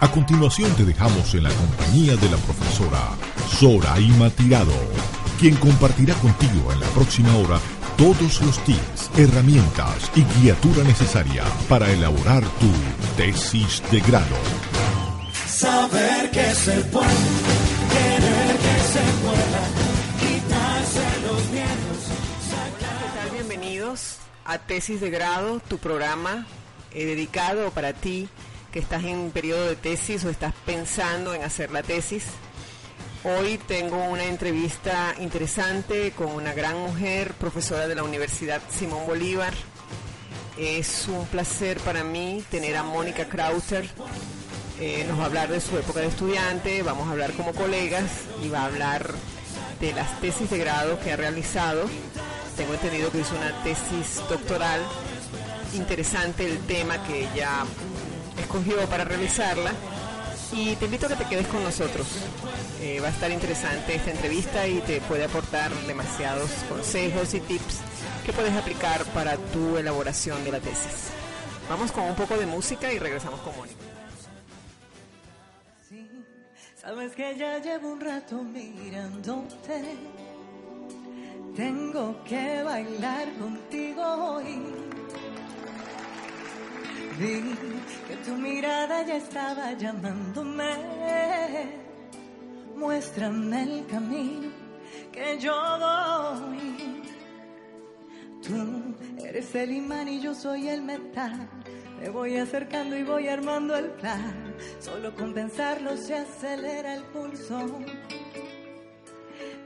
A continuación te dejamos en la compañía de la profesora Soraima Tirado, quien compartirá contigo en la próxima hora todos los tips, herramientas y guiatura necesaria para elaborar tu tesis de grado. Saber que se puede, querer que se pueda, quitarse los miedos. ¿Qué tal? Bienvenidos a Tesis de Grado, tu programa eh, dedicado para ti que estás en periodo de tesis o estás pensando en hacer la tesis. Hoy tengo una entrevista interesante con una gran mujer, profesora de la Universidad Simón Bolívar. Es un placer para mí tener a Mónica Krauter. Eh, nos va a hablar de su época de estudiante, vamos a hablar como colegas y va a hablar de las tesis de grado que ha realizado. Tengo entendido que hizo una tesis doctoral. Interesante el tema que ella escogió para realizarla y te invito a que te quedes con nosotros. Eh, va a estar interesante esta entrevista y te puede aportar demasiados consejos y tips que puedes aplicar para tu elaboración de la tesis. Vamos con un poco de música y regresamos con Mónica. Sí, sabes que ya llevo un rato mirándote. Tengo que bailar contigo hoy. Vi que tu mirada ya estaba llamándome. Muéstrame el camino que yo voy. Tú eres el imán y yo soy el metal. Me voy acercando y voy armando el plan. Solo con pensarlo se acelera el pulso.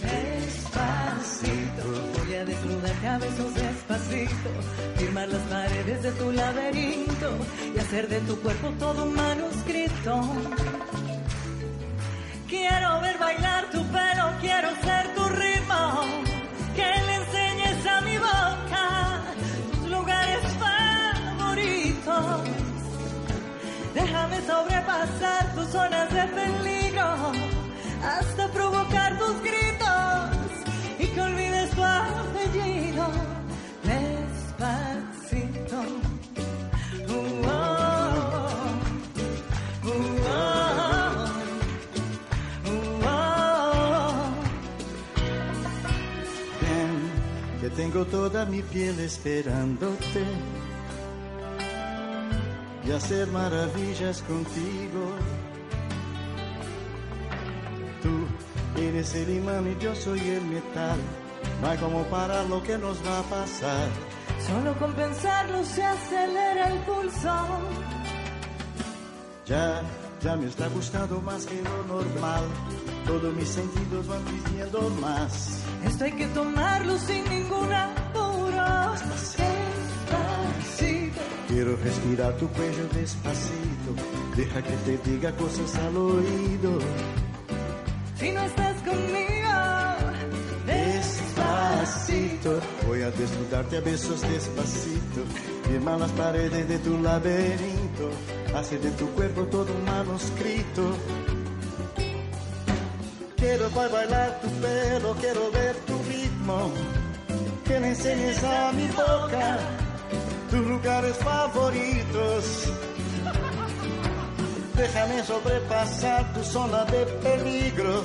Despacito, voy a desnudarte a besos despacito, firmar las paredes de tu laberinto y hacer de tu cuerpo todo un manuscrito. Quiero ver bailar tu pelo, quiero ser tu ritmo, que le enseñes a mi boca tus lugares favoritos. Déjame sobrepasar tus zonas de peligro hasta provocar tus gritos tengo toda mi piel esperándote y hacer maravillas contigo. Tú eres el imán y yo soy el metal. No hay como parar lo que nos va a pasar. Solo con pensarlo se acelera el pulso. Ya, ya me está gustando más que lo normal. Todos mis sentidos van pidiendo más. Esto hay que tomarlo sin ningún apuro. Despacito. Quiero respirar tu cuello despacito. Deja que te diga cosas al oído. Si no estás conmigo, Voy a desnudarte a besos despacito. Firma las paredes de tu laberinto. Hace de tu cuerpo todo un manuscrito. Quiero ba- bailar tu pelo, quiero ver tu ritmo. Que me enseñes a mi boca tus lugares favoritos. Déjame sobrepasar tu zona de peligro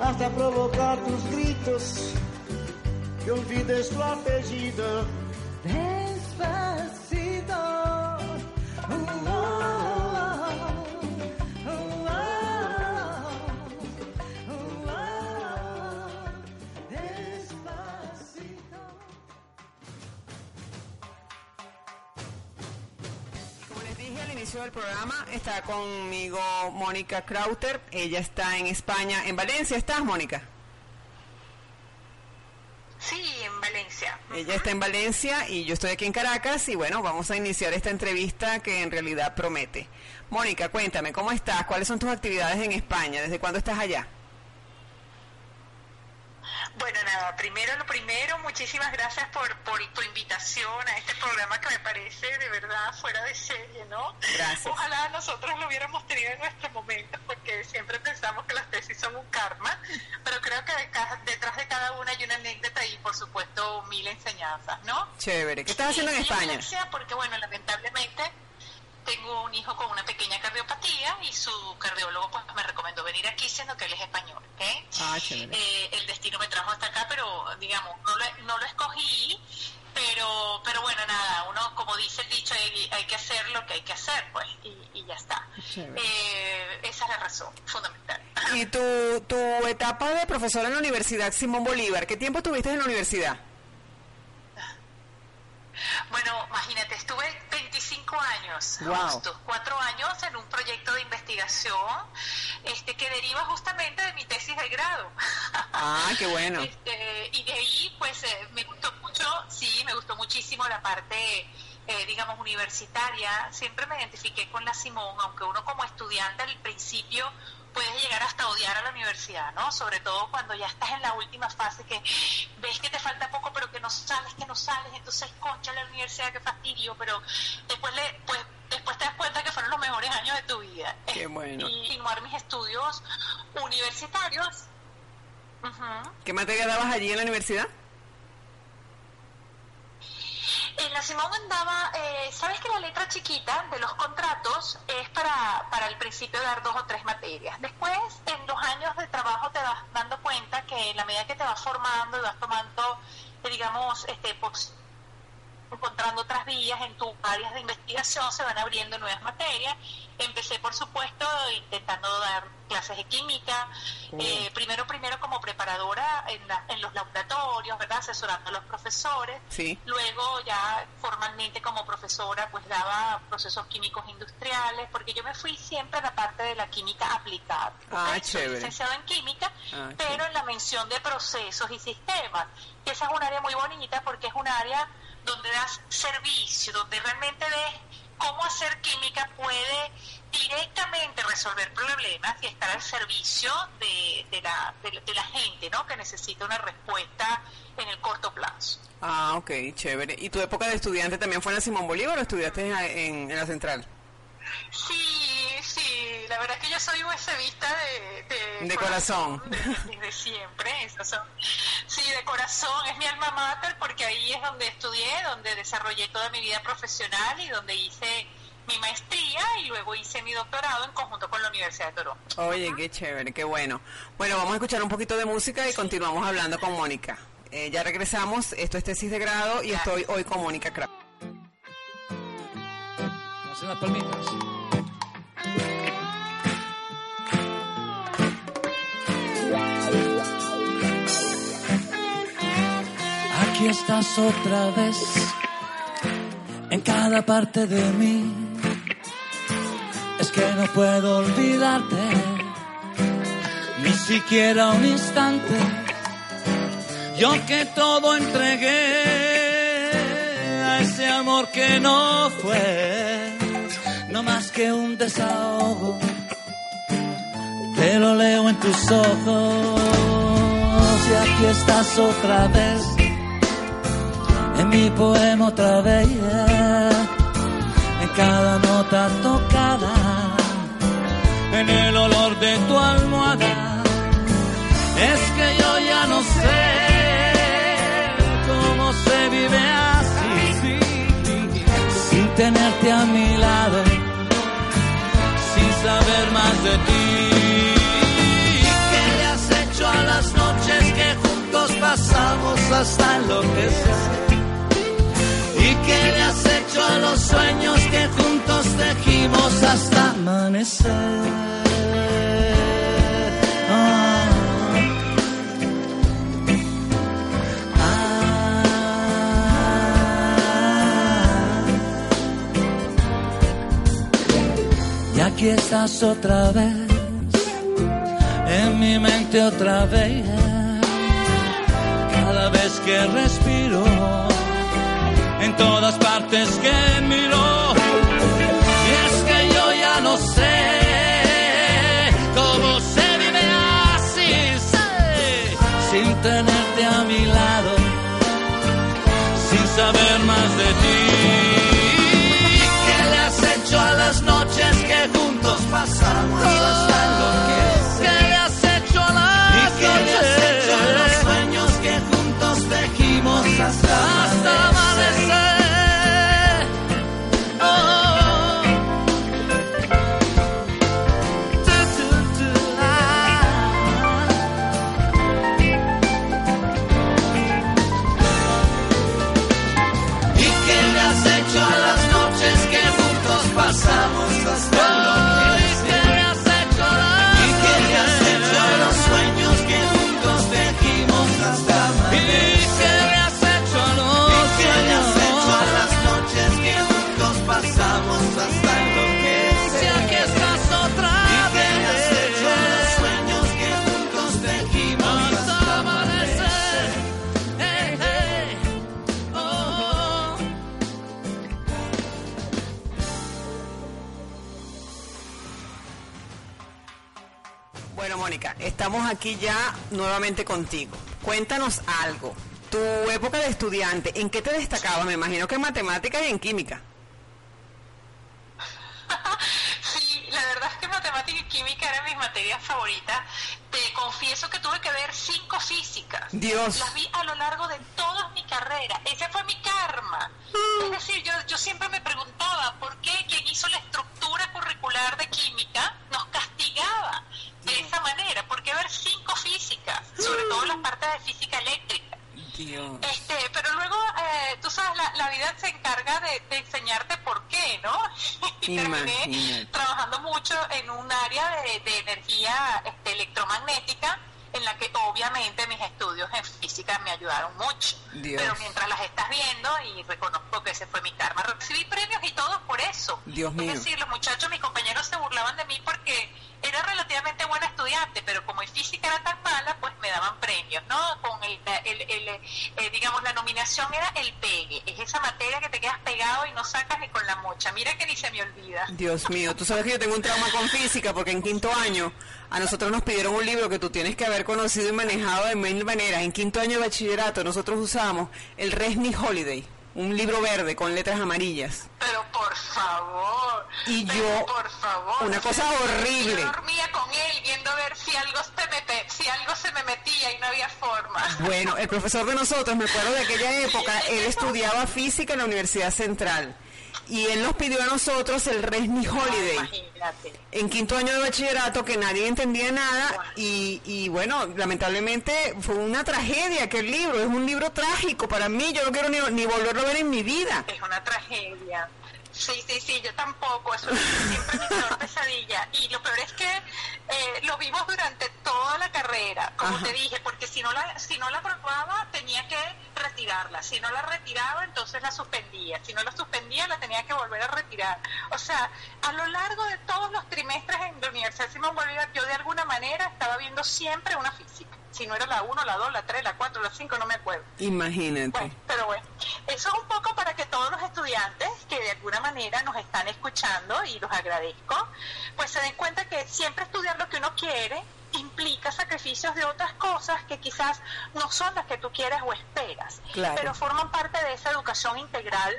hasta provocar tus gritos. Que olvides tu apellido. despacito. Uh, oh, uh, oh, uh, oh, despacito. Como les dije al inicio del programa, está conmigo Mónica Krauter. Ella está en España, en Valencia. ¿Estás, Mónica? Sí, en Valencia. Ella está en Valencia y yo estoy aquí en Caracas y bueno, vamos a iniciar esta entrevista que en realidad promete. Mónica, cuéntame, ¿cómo estás? ¿Cuáles son tus actividades en España? ¿Desde cuándo estás allá? Bueno, nada, primero lo primero, muchísimas gracias por, por tu invitación a este programa que me parece de verdad fuera de serie, ¿no? Gracias. Ojalá nosotros lo hubiéramos tenido en nuestro momento, porque siempre pensamos que las tesis son un karma, pero creo que detrás de cada una hay una anécdota y, por supuesto, mil enseñanzas, ¿no? Chévere. ¿Qué estás haciendo en España? Porque, bueno, lamentablemente tengo un hijo con una pequeña cardiopatía y su cardiólogo pues me recomendó venir aquí siendo que él es español, ¿ok? Ah, chévere. Eh, el destino me trajo hasta acá, pero digamos, no lo, no lo escogí, pero pero bueno, nada, uno, como dice el dicho, hay, hay que hacer lo que hay que hacer, pues, y, y ya está. Eh, esa es la razón fundamental. Y tu, tu etapa de profesora en la Universidad Simón Bolívar, ¿qué tiempo estuviste en la universidad? Bueno, imagínate, estuve 25 años, Wow. justo, cuatro años en un proyecto de investigación este, que deriva justamente de mi tesis de grado. Ah, qué bueno. Este, y de ahí, pues, eh, me gustó mucho, sí, me gustó muchísimo la parte, eh, digamos, universitaria. Siempre me identifiqué con la Simón, aunque uno como estudiante al principio puedes llegar hasta odiar a la universidad, ¿no? Sobre todo cuando ya estás en la última fase que ves que te falta poco, pero que no sales, que no sales, entonces concha la universidad, qué fastidio, pero después le, pues, después te das cuenta que fueron los mejores años de tu vida. Qué bueno. Y continuar mis estudios universitarios. Ujú. ¿Qué materia dabas allí en la universidad? En la Simón andaba, eh, ¿sabes que la letra chiquita de los contratos es para, para el principio dar dos o tres materias? Después, en los años de trabajo te vas dando cuenta que en la medida que te vas formando y vas tomando, eh, digamos, este, encontrando otras vías en tus áreas de investigación, se van abriendo nuevas materias. Empecé, por supuesto, intentando dar clases de química, eh, primero primero como preparadora en, la- en los laboratorios, ¿verdad? Asesorando a los profesores. Sí. Luego ya formalmente como profesora pues daba procesos químicos industriales, porque yo me fui siempre a la parte de la química aplicada. Ah, ¿ok? Soy licenciada en química, Ah, pero en la mención de procesos y sistemas. Y esa es un área muy bonita porque es un área donde das servicio, donde realmente ves cómo hacer química puede directamente resolver problemas y estar al servicio de, de la, de, la- de la gente ¿no? que necesita una respuesta en el corto plazo. Ah, ok, chévere. ¿Y tu época de estudiante también fue en la Simón Bolívar o estudiaste en, en- en la central? Sí, la verdad es que yo soy USBista de, de, De corazón. de- Desde siempre, eso son- sí, de corazón, es mi alma mater porque ahí es donde estudié, donde desarrollé toda mi vida profesional y donde hice mi maestría y luego hice mi doctorado en conjunto con la Universidad de Toronto. Oye, qué chévere, qué bueno. Bueno, vamos a escuchar un poquito de música y continuamos hablando con Mónica. Eh, ya regresamos, esto es tesis de grado y estoy hoy con Mónica. Hacen las palmitas. Aquí estás otra vez, en cada parte de mí. Es que no puedo olvidarte, ni siquiera un instante. Yo que todo entregué a ese amor que no fue, no más que un desahogo. Te lo leo en tus ojos y aquí estás otra vez, en mi poema otra vez, en cada nota tocada, en el olor de tu almohada. Es que yo ya no sé cómo se vive así, sin tenerte a mi lado, sin saber más de ti. ¿Qué le has hecho a las noches que juntos pasamos hasta enloquecer? ¿Y qué le has hecho a los sueños que juntos tejimos hasta amanecer? Ah. Y aquí estás otra vez, en mi mente otra vez, cada vez que respiro, en todas partes que miro. Y es que yo ya no sé cómo se vive así, sin tenerte a mi lado, sin saber más de ti. Estamos aquí ya nuevamente contigo. Cuéntanos algo. Tu época de estudiante, ¿en qué te destacaba? Me imagino que en matemáticas y en química. Sí, la verdad es que matemática y química eran mis materias favoritas. Te confieso que tuve que ver cinco físicas. Dios. Las vi a lo largo de toda mi carrera. Ese fue mi karma. Es decir, yo, yo siempre me preguntaba por qué quien hizo la estructura curricular de química nos castigaba de esa manera. ¿Por qué ver cinco físicas? Sobre todo las partes de física eléctrica. Dios. Este, pero luego, eh, tú sabes, la, la vida se encarga de, de enseñarte por qué, ¿no? Y terminé trabajando mucho en un área de, de energía este, electromagnética en la que obviamente mis estudios en física me ayudaron mucho. Dios. Pero mientras las estás viendo, y reconozco que ese fue mi karma, recibí premios y todo por eso. Dios mío. Es decir, los muchachos, mis compañeros se burlaban de mí porque era relativamente buena estudiante, pero como en física era tan mala, pues me daban premios, ¿no? Con el, el- el, eh, digamos, la nominación era el pegue. Es esa materia que te quedas pegado y no sacas ni con la mocha. Mira que ni se me olvida. Dios mío, tú sabes que yo tengo un trauma con física porque en quinto año a nosotros nos pidieron un libro que tú tienes que haber conocido y manejado de mil maneras. En quinto año de bachillerato nosotros usamos el Resni Holiday, un libro verde con letras amarillas. Pero por favor. Y yo, por favor. una cosa horrible. Yo dormía con él viendo a ver si algo se si algo se me metía y no había forma. Bueno, el profesor de nosotros, me acuerdo de aquella época, él estudiaba física en la Universidad Central y él nos pidió a nosotros el Resni Holiday. Imagínate. en quinto año de bachillerato que nadie entendía nada y, y bueno, lamentablemente fue una tragedia aquel libro, es un libro trágico para mí, yo no quiero ni, ni volverlo a ver en mi vida. Es una tragedia. Sí, sí, sí, yo tampoco. Eso es siempre mi peor pesadilla. Y lo peor es que eh, lo vimos durante toda la carrera, como Ajá. te dije, porque si no la si no la aprobaba tenía que retirarla. Si no la retiraba, entonces la suspendía. Si no la suspendía, la tenía que volver a retirar. O sea, a lo largo de todos los trimestres en la Universidad Simón Bolívar, yo de alguna manera estaba viendo siempre una física. Si no era la 1, la 2, la 3, la 4, la 5, no me acuerdo. Imagínate. Bueno, pero bueno, eso es un poco para que todos los estudiantes que de alguna manera nos están escuchando, y los agradezco, pues se den cuenta que siempre estudiar lo que uno quiere implica sacrificios de otras cosas que quizás no son las que tú quieres o esperas, Claro. pero forman parte de esa educación integral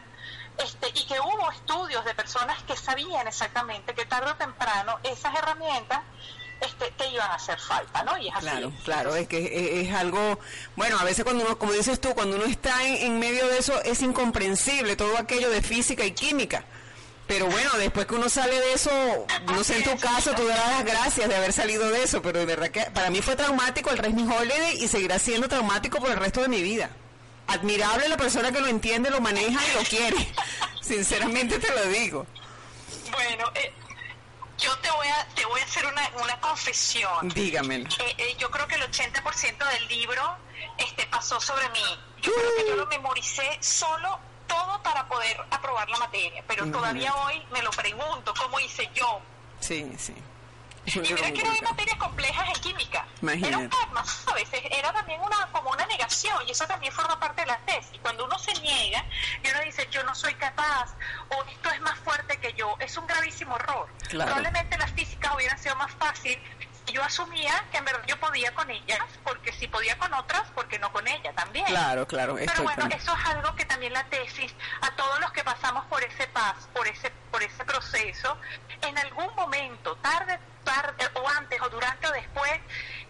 este, y que hubo estudios de personas que sabían exactamente que tarde o temprano esas herramientas este, te iban a hacer falta, ¿no? Y es así. Claro, claro, es que es, es algo, bueno, a veces cuando uno, como dices tú, cuando uno está en, en medio de eso es incomprensible todo aquello de física y química. Pero bueno, después que uno sale de eso, no sé en tu caso, tú darás las gracias de haber salido de eso, pero de verdad que para mí fue traumático el Resmi Holiday y seguirá siendo traumático por el resto de mi vida. Admirable la persona que lo entiende, lo maneja y lo quiere. Sinceramente te lo digo. Bueno, eh, yo te voy a te voy a hacer una, una confesión. Dígamelo. Eh, eh, yo creo que el 80% del libro este pasó sobre mí. Yo creo que yo lo memoricé solo todo para poder aprobar la materia, pero Imagínate. todavía hoy me lo pregunto cómo hice yo. Sí, sí. Es un Y libro mira muy que complicado. materias complejas en química. Imagínate. Era un karma, ¿sabes? Era también una como una negación y eso también forma parte de la tesis. Cuando uno se niega y uno dice yo no soy capaz o esto es más fuerte que yo, es un gravísimo error. Claro. Probablemente las físicas hubieran sido más fácil yo asumía que en verdad yo podía con ellas, porque si podía con otras, porque no con ella también. Claro, claro. Pero bueno, con- eso es algo que también la tesis, a todos los que pasamos por ese paso, por ese, por ese proceso, en algún momento, tarde, tarde, o antes, o durante o después,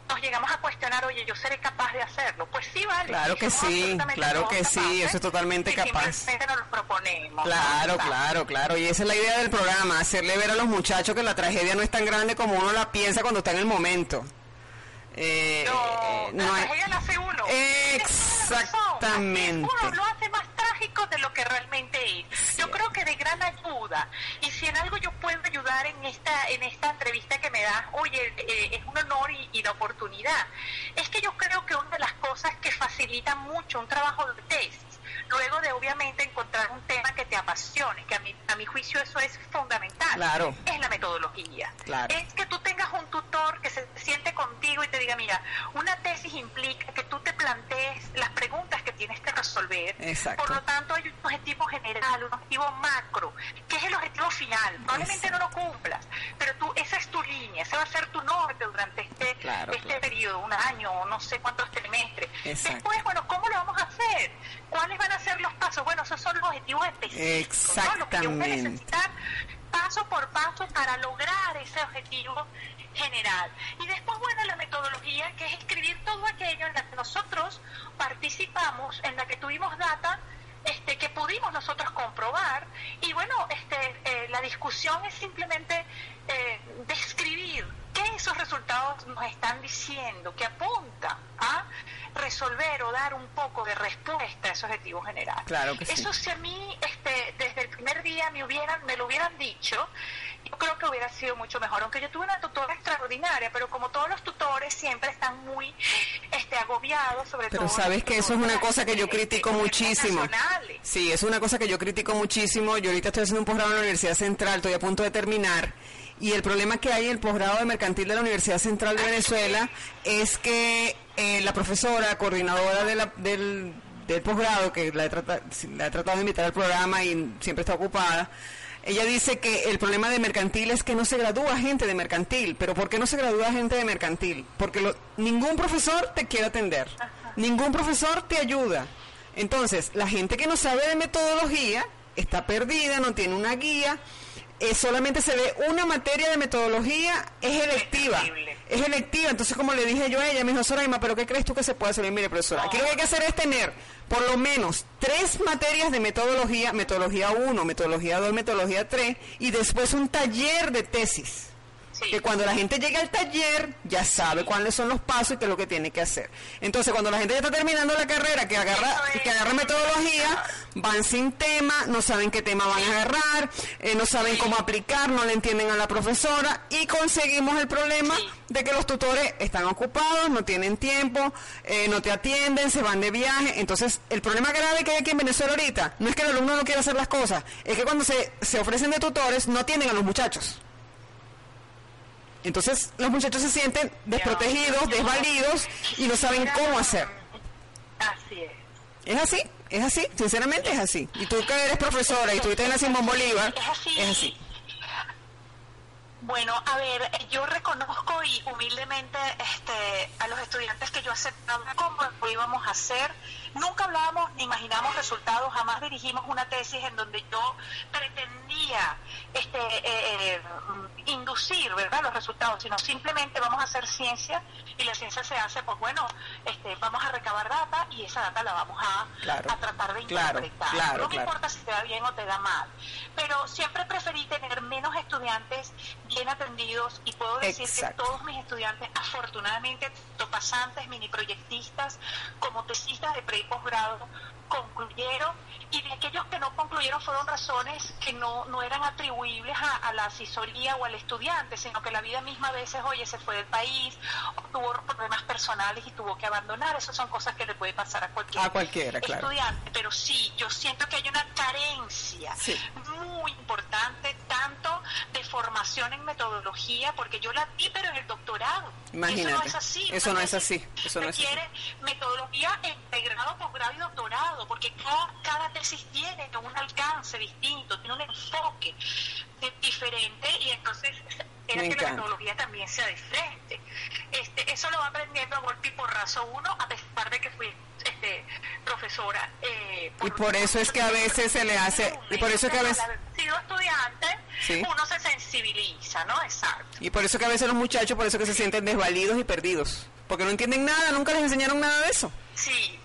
nos llegamos a cuestionar, oye, yo seré capaz de hacerlo. Pues sí, vale. Claro que sí, claro que sí, eso es totalmente capaz. nos lo proponemos. Claro, ¿no? claro, claro. Y esa es la idea del programa, hacerle ver a los muchachos que la tragedia no es tan grande como uno la piensa cuando está en el momento. Eh, No, eh, no tragedia la hace uno. Tienes toda la razón. Exactamente. Uno lo hace más trágico de lo que realmente es. Yo creo que de gran ayuda. Y si en algo yo puedo ayudar en esta en esta entrevista que me das, oye, eh, es un honor y, y la oportunidad. Es que yo creo que una de las cosas que facilita mucho un trabajo de tesis, luego de obviamente encontrar un tema que te apasione, que a mi, a mi juicio eso es fundamental, Claro. es la metodología. Claro. Es que tú tengas un tutor que se siente contigo y te diga, mira, una tesis implica que tú te plantees las preguntas que tienes que resolver. Exacto. Por lo tanto, hay un objetivo general, un objetivo macro, que es el objetivo final. Probablemente no lo cumplas, pero tú, esa es tu línea, ese va a ser tu norte durante este, Claro, este periodo, un año o no sé cuántos trimestres. Exacto. Después, bueno, ¿cómo lo vamos a hacer? ¿Cuáles van a ser los pasos? Bueno, esos son los objetivos específicos. ¿no? Lo que Exactamente. necesitar paso por paso para lograr ese objetivo general. Y después, bueno, la metodología, que es escribir todo aquello en la que nosotros participamos, en la que tuvimos data este, que pudimos nosotros comprobar. Y bueno, este, eh, la discusión es simplemente eh, describir qué esos resultados nos están diciendo, que apunta a resolver o dar un poco de respuesta a ese objetivo general. Claro que sí. Eso si a mí este, desde el primer día me, hubieran, me lo hubieran dicho, yo creo que hubiera sido mucho mejor. Aunque yo tuve una tutora extraordinaria, pero como todos los tutores siempre están muy este, agobiados, sobre Pero todo. sabes los que eso es una cosa que yo este, critico gobiernos muchísimo. Sí, es una cosa que yo critico muchísimo. Yo ahorita estoy haciendo un posgrado en la Universidad Central, estoy a punto de terminar. Y el problema que hay en el posgrado de mercantil de la Universidad Central de Venezuela es que eh, la profesora, coordinadora de la- del, del posgrado, que la he, trata- la he tratado de invitar al programa y siempre está ocupada, ella dice que el problema de mercantil es que no se gradúa gente de mercantil. ¿Pero por qué no se gradúa gente de mercantil? Porque lo- ningún profesor te quiere atender. Ningún profesor te ayuda. Entonces, la gente que no sabe de metodología está perdida, no tiene una guía. Eh, solamente se ve una materia de metodología, es electiva. Es electiva. Entonces, como le dije yo a ella, me dijo, Soraima, ¿pero qué crees tú que se puede hacer? Mire, profesora, aquí lo que hay que hacer es tener por lo menos tres materias de metodología, metodología 1, metodología 2, metodología 3, y después un taller de tesis. Sí. Que cuando la gente llega al taller ya sabe cuáles son los pasos y qué es lo que tiene que hacer. Entonces, cuando la gente ya está terminando la carrera, que agarra, es. que agarra metodología, van sin tema, no saben qué tema van a agarrar, eh, no saben cómo aplicar, no le entienden a la profesora y conseguimos el problema de que los tutores están ocupados, no tienen tiempo, eh, no te atienden, se van de viaje. Entonces, el problema grave que hay aquí en Venezuela ahorita no es que el alumno no quiera hacer las cosas, es que cuando se, se ofrecen de tutores no atienden a los muchachos. Entonces los muchachos se sienten desprotegidos, desvalidos y no saben cómo hacer. Así es. Es así, es así, sinceramente es así. Y tú que eres profesora y estuviste en la Simón Bolívar, Es así. Bueno, a ver, yo reconozco y humildemente este, a los estudiantes que yo aceptaba cómo lo íbamos a hacer. Nunca hablábamos ni imaginamos resultados, jamás dirigimos una tesis en donde yo pretendía este, eh, eh, inducir ¿verdad? los resultados, sino simplemente vamos a hacer ciencia y la ciencia se hace, pues bueno, este, vamos a recabar data y esa data la vamos a, Claro, a tratar de claro, interpretar. claro, no me claro. importa si te da bien o te da mal, pero siempre preferí tener menos estudiantes bien atendidos y puedo decir Exacto. que todos mis estudiantes, afortunadamente, tanto pasantes, mini proyectistas, como tesistas de pre y posgrado, concluyeron y de aquellos que no concluyeron fueron razones que no, no eran atribuibles a, a la asesoría o al estudiante, sino que la vida misma a veces, oye, se fue del país, o tuvo problemas personales y tuvo que abandonar. Esas son cosas que le puede pasar a cualquier A cualquiera, claro. estudiante. Pero sí, yo siento que hay una carencia Sí. muy importante, tanto de formación en metodología, porque yo la di, pero en el doctorado. Imagínate. Eso no es así. Eso no es así. Eso no es así. metodología en grado, posgrado y doctorado, porque cada, cada tesis tiene un alcance distinto, tiene un enfoque diferente y entonces era que la metodología también sea diferente. Este, eso lo va aprendiendo a golpe y porrazo uno, a pesar de que fui este, profesora. eh, Y por eso es que a veces se le hace- y por eso es que a veces- sido estudiante, Sí. uno se sensibiliza, ¿no? Exacto. Y por eso que a veces los muchachos, por eso que se sienten desvalidos y perdidos. Porque no entienden nada, nunca les enseñaron nada de eso. Sí,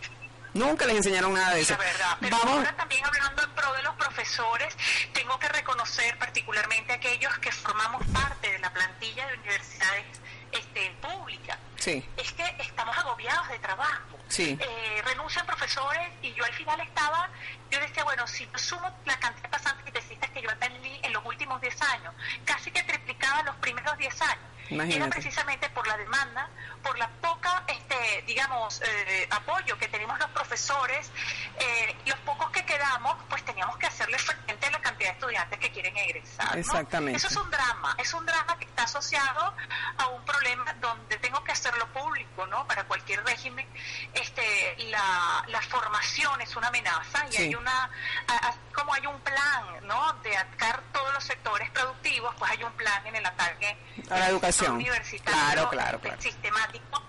Nunca les enseñaron nada de eso. La verdad, pero Vamos, ahora también hablando en pro de los profesores, tengo que reconocer particularmente a aquellos que formamos parte de la plantilla de universidades este, públicas. Sí. Es que estamos agobiados de trabajo. Sí. Eh, renuncian profesores y yo al final estaba, yo decía, bueno, si yo sumo la cantidad de pasantes y tesistas que yo atendí en los últimos 10 años, casi que triplicaba los primeros 10 años. Imagínate. Era precisamente por la demanda, por la poca, este, digamos, eh, apoyo que tenemos los profesores, eh, los pocos que quedamos, pues teníamos que hacerle frente a la cantidad de estudiantes que quieren egresar. ¿no? Exactamente. Eso es un drama, es un drama que está asociado a un problema donde tengo que hacerlo público, ¿no? Para cualquier régimen, este, la, la formación es una amenaza y Sí. hay una, como hay un plan, ¿no? De atacar todos los sectores productivos, pues hay un plan en el ataque A la educación. Universitario, Claro, claro, claro. sistemático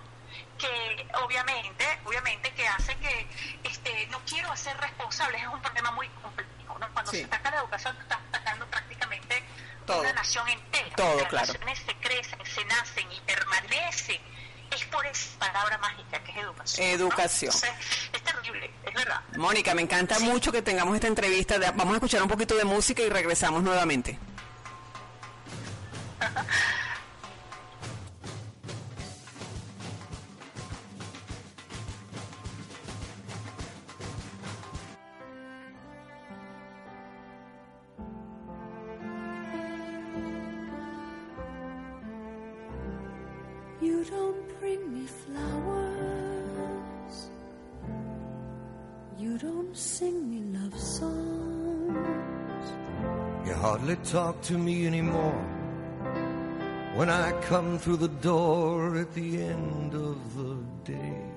que obviamente, obviamente que hace que este no quiero hacer responsables, es un problema muy complejo, ¿no? Cuando Sí. se ataca la educación, tú estás atacando prácticamente Todo. una nación entera. Todo, Las claro. naciones se crecen, se nacen y permanecen. Es por esa palabra mágica que es educación. ¿no? Educación. Entonces, es terrible, es verdad. Mónica, me encanta mucho que tengamos esta entrevista. Vamos a escuchar un poquito de música y regresamos nuevamente. Talk to me anymore when I come through the door at the end of the day.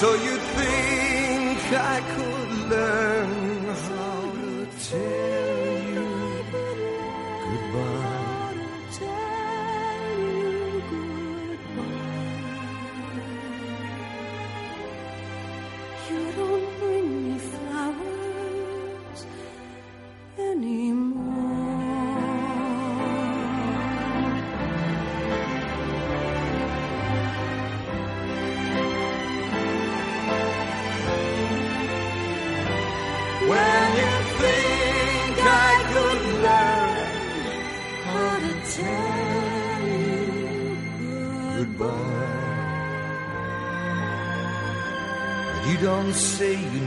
So you think I could learn say you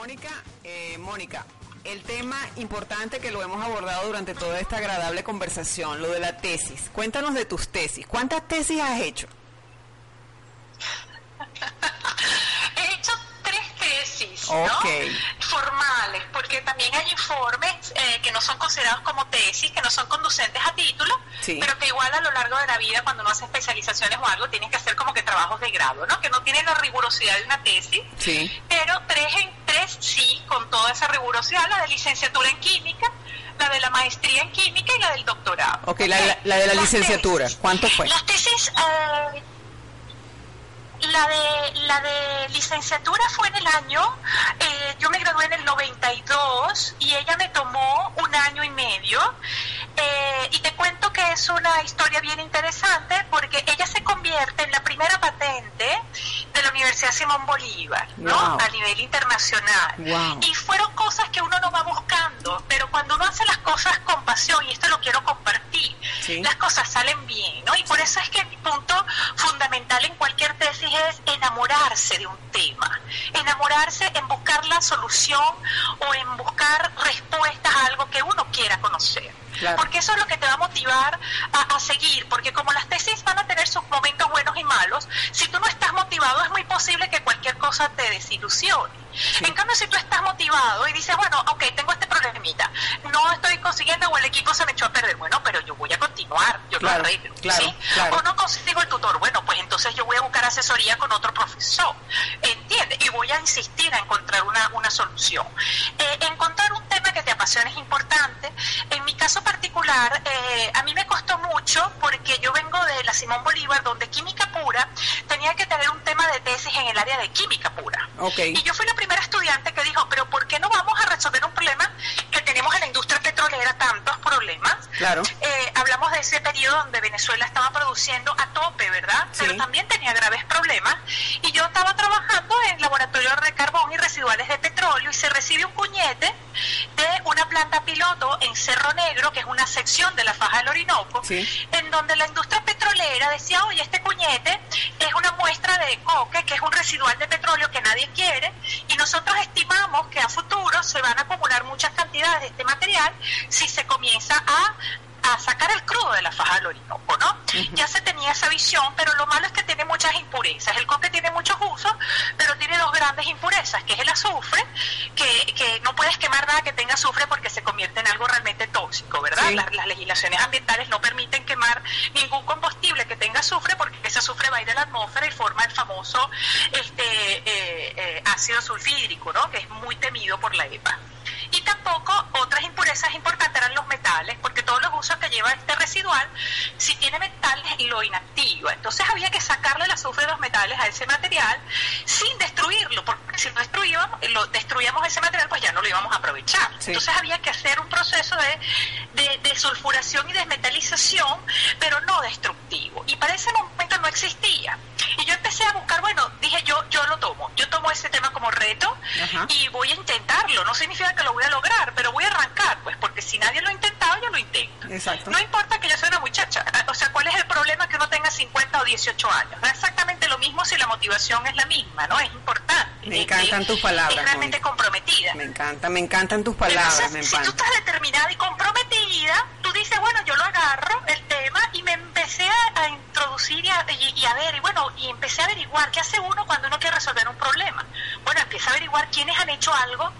Mónica. Eh, Mónica, el tema importante que lo hemos abordado durante toda esta agradable conversación, lo de la tesis. Cuéntanos de tus tesis. ¿Cuántas tesis has hecho? He hecho tres tesis. ¿no? Formales, porque también hay informes eh, que no son considerados como tesis, que no son conducentes a título, Sí. pero que igual a lo largo de la vida, cuando uno hace especializaciones o algo, tienen que hacer como que trabajos de grado, ¿no? Que no tienen la rigurosidad de una tesis, Sí. pero tres en con toda esa rigurosidad, la de licenciatura en química, la de la maestría en química y la del doctorado. Ok, la, la- la de la Las licenciatura. tesis. ¿Cuánto fue? Las tesis, eh, la de la de licenciatura fue en el año, eh, yo me gradué en el 92 y ella me tomó un año y medio. Eh, y te cuento que es una historia bien interesante porque ella se convierte en la primera patente Universidad Simón Bolívar, ¿no? Wow. A nivel internacional. Wow. Y fueron cosas que uno no va buscando, pero cuando uno hace las cosas con pasión, y esto lo quiero compartir, Sí. las cosas salen bien, ¿no? Y por eso es que mi punto fundamental en cualquier tesis es enamorarse de un tema, enamorarse en buscar la solución o en buscar respuestas a algo que uno quiera conocer. Claro. Porque eso es lo que te va a motivar a, a seguir, porque como las tesis van a tener sus momentos buenos y malos, si tú no estás motivado es muy posible que cualquier cosa te desilusione. En cambio, si tú estás motivado y dices, bueno, ok, tengo este problemita, no estoy consiguiendo o el equipo se me echó a perder, bueno, pero yo voy a continuar, yo Claro, lo arreglo, claro, ¿sí? O no consigo el tutor, bueno, pues entonces yo voy a buscar asesoría con otro profesor, ¿entiendes? Y voy a insistir a encontrar una, una solución. Eh, encontrar un es importante. En mi caso particular, eh, a mí me costó mucho porque yo vengo de la Simón Bolívar, donde química pura tenía que tener un tema de tesis en el área de química pura. Ok. Y yo fui la primera estudiante que dijo, pero ¿por qué no vamos a resolver un problema que tenemos en la industria petrolera, tantos problemas? Claro. Eh, hablamos de ese periodo donde Venezuela estaba produciendo a tope, ¿verdad? Sí. Pero también tenía graves problemas. Y yo estaba trabajando en laboratorio de carbón y residuales de petróleo y se recibe un cuñete de una planta piloto en Cerro Negro, que es una sección de la faja del Orinoco, Sí. en donde la industria petrolera decía, oye, este cuñete es una muestra de coque, que es un residual de petróleo que nadie quiere, y nosotros estimamos que a futuro se van a acumular muchas cantidades de este material si se comienza a a sacar el crudo de la faja del Orinoco, ¿no? Ya se tenía esa visión, pero lo malo es que tiene muchas impurezas. El coque tiene muchos usos, pero tiene dos grandes impurezas, que es el azufre, que, que no puedes quemar nada que tenga azufre porque se convierte en algo realmente tóxico, ¿verdad? Sí. Las, las legislaciones ambientales no permiten quemar ningún combustible que tenga azufre porque ese azufre va a ir a la atmósfera y forma el famoso este, eh, eh, ácido sulfídrico, ¿no? Que es muy temido por la EPA. Y tampoco otras impurezas importantes eran los metales, porque todos los usos que lleva este residual, si tiene metales, lo inactiva. Entonces había que sacarle el azufre de los metales a ese material sin destruirlo, porque si lo destruíamos, lo destruíamos ese material, pues ya no lo íbamos a aprovechar. Sí. Entonces había que hacer un proceso de, de, de sulfuración y desmetalización, pero no destructivo. Y para ese momento no existía. Y yo empecé a buscar, bueno, dije yo, yo lo tomo, yo tomo ese tema como reto Ajá. y voy a intentarlo. No significa que lo voy a lograr, pero voy a arrancar, pues, porque si nadie lo ha intentado, yo lo intento. Exacto. No importa que yo sea una muchacha, o sea, ¿cuál es el problema que uno tenga 50 o 18 años? Da exactamente lo mismo si la motivación es la misma, ¿no? Es importante. Me Es- encantan es- tus palabras, Es realmente Mónica. comprometida. Me encanta, me encantan tus palabras, Entonces, me si tú estás determinada y comprometida, tú dices, bueno, yo lo agarro, el tema, y me empecé a, a introducir y a, y- y a ver, y bueno, y empecé a averiguar qué hace uno cuando uno quiere resolver un problema. Bueno, empieza a averiguar quiénes han hecho algo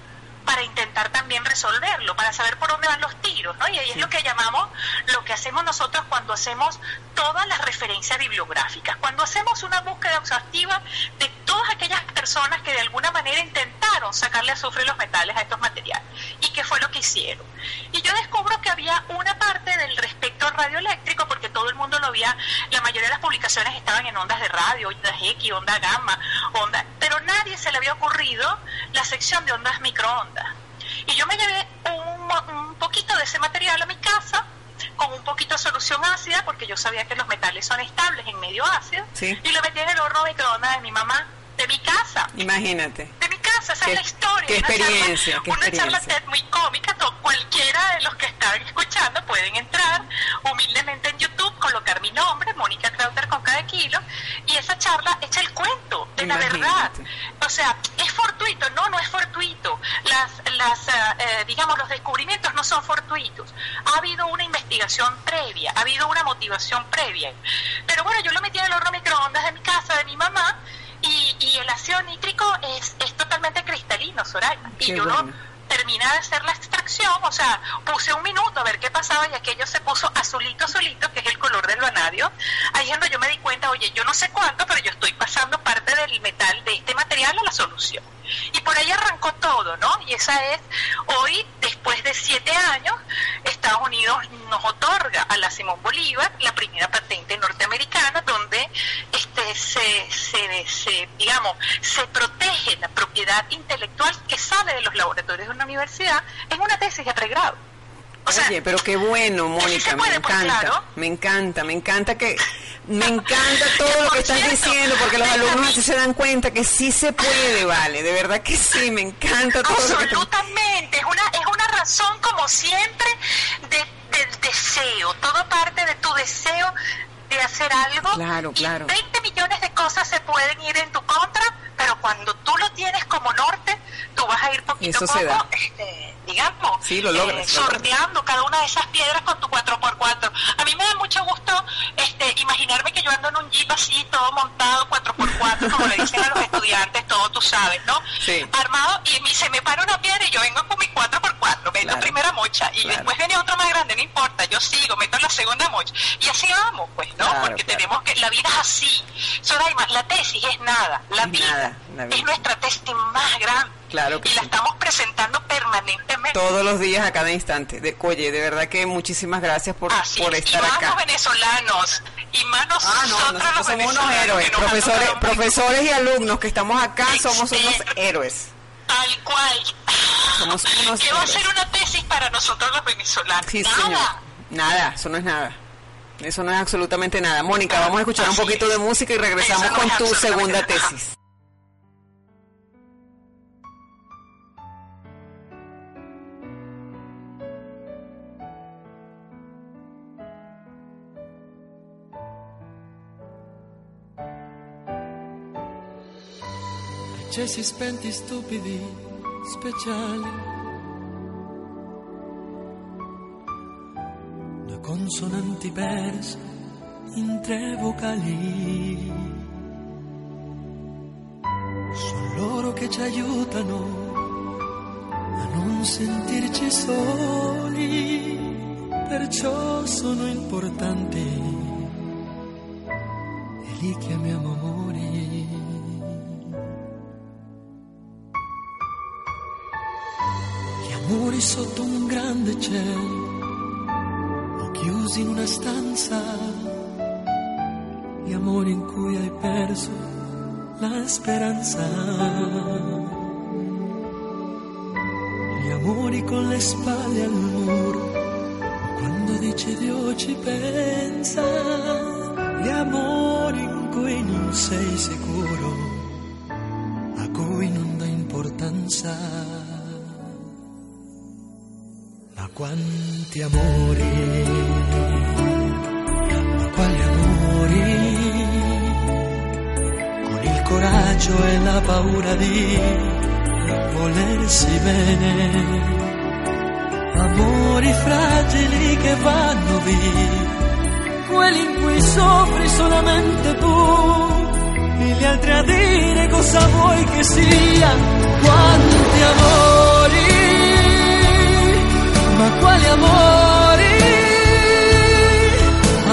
para intentar también resolverlo, para saber por dónde van los tiros, ¿no? Y ahí es lo que llamamos, lo que hacemos nosotros cuando hacemos todas las referencias bibliográficas, cuando hacemos una búsqueda exhaustiva de todas aquellas personas que de alguna manera intentaron sacarle azufre y los metales a estos materiales y qué fue lo que hicieron. Y yo descubro que había una parte del respecto radioeléctrico, porque todo el mundo lo había, la mayoría de las publicaciones estaban en ondas de radio, ondas X, onda gamma, onda, pero nadie se le había ocurrido la sección de ondas microondas. Y yo me llevé un, poquito de ese material a mi casa con un poquito de solución ácida, porque yo sabía que los metales son estables en medio ácido, Sí. y lo metí en el horno microondas de mi mamá, de mi casa Imagínate. de mi casa. esa Qué- es la historia. qué Una charla- experiencia, una charla experiencia. TED muy cómica, to- cualquiera de los que están escuchando pueden entrar humildemente en YouTube, colocar mi nombre, Mónica Crowder con cada kilo, y esa charla echa el cuento de la verdad. O sea, ¿es fortuito? No, no es fortuito. Las, las ah, eh, digamos, los descubrimientos no son fortuitos. Ha habido una investigación previa, ha habido una motivación previa. Pero bueno, yo lo metí en el horno microondas de mi casa, de mi mamá, y, y el ácido nítrico es, es totalmente cristalino, Soraya. Y yo bueno. lo terminé de hacer la extracción, o sea, puse un minuto a ver qué pasaba y aquello se puso azulito, azulito, que es el color del vanadio. Ahí es donde yo me di cuenta, oye, yo no sé cuánto, pero yo estoy pasando parte del metal, de este material a la solución. Y por ahí arrancó todo, ¿no? Y esa es, hoy, después de siete años, Estados Unidos nos otorga a la Simón Bolívar la primera patente norteamericana donde este se, se, se, digamos, se protege la propiedad intelectual que sale de los laboratorios de una universidad en una tesis de pregrado. O sea, Oye, pero qué bueno, Mónica, me pues, encanta, claro. me encanta, me encanta que, me encanta todo lo que estás cierto, diciendo, porque los alumnos así se dan cuenta que sí se puede, vale, de verdad que sí, me encanta todo lo que estás Absolutamente, es una, es una razón como siempre de- del deseo, todo parte de tu deseo de hacer algo. Claro, y claro. 20 millones de cosas se pueden ir en tu contra, pero cuando tú lo tienes como norte, tú vas a ir poquito Eso a se poco, da. este, digamos, Sí, lo logras, lo sorteando cada una de esas piedras con tu 4x4. A mí me da mucho gusto este, imaginarme que yo ando en un jeep así, todo montado 4x4, como le dicen a los estudiantes, todo tú sabes, ¿no? Sí. armado y se me para una piedra y yo vengo con mi 4x4, meto Claro. primera mocha y Claro. después viene otro más grande, no importa, yo sigo, meto la segunda mocha y así vamos, pues, ¿no? Claro, Porque tenemos que, la vida es así. Soraima, la tesis es nada, la Es vida, nada, la vida. es nuestra tesis más grande Claro que y la sí. estamos presentando permanentemente. todos los días, a cada instante. De, oye, de verdad que muchísimas gracias por, Así por es. estar y más acá. los venezolanos, y más nosotros, Ah, no, nosotros los somos unos héroes, profesores, profesores y alumnos que estamos acá somos unos héroes. Tal cual. Somos unos ¿Qué va a ser una tesis para nosotros los venezolanos? Sí, Nada. señor. Nada, eso no es nada. Eso no es absolutamente nada. Mónica, vamos a escuchar un poquito es. de música y regresamos no con tu segunda nada. tesis. Accesi spenti stupidi, speciali. Due consonanti perse in tre vocali. Sono loro che ci aiutano a non sentirci soli, perciò sono importanti e li chiamiamo amori. Amori sotto un grande cielo, o chiusi in una stanza, gli amori in cui hai perso la speranza. Gli amori con le spalle al muro, quando dice Dio ci pensa. Gli amori in cui non sei sicuro, a cui non dà importanza. Quanti amori, ma quali amori, con il coraggio e la paura di volersi bene, amori fragili che vanno via, quelli in cui soffri solamente tu, e gli altri a dire cosa vuoi che sia, quanti amori, ma quali amori,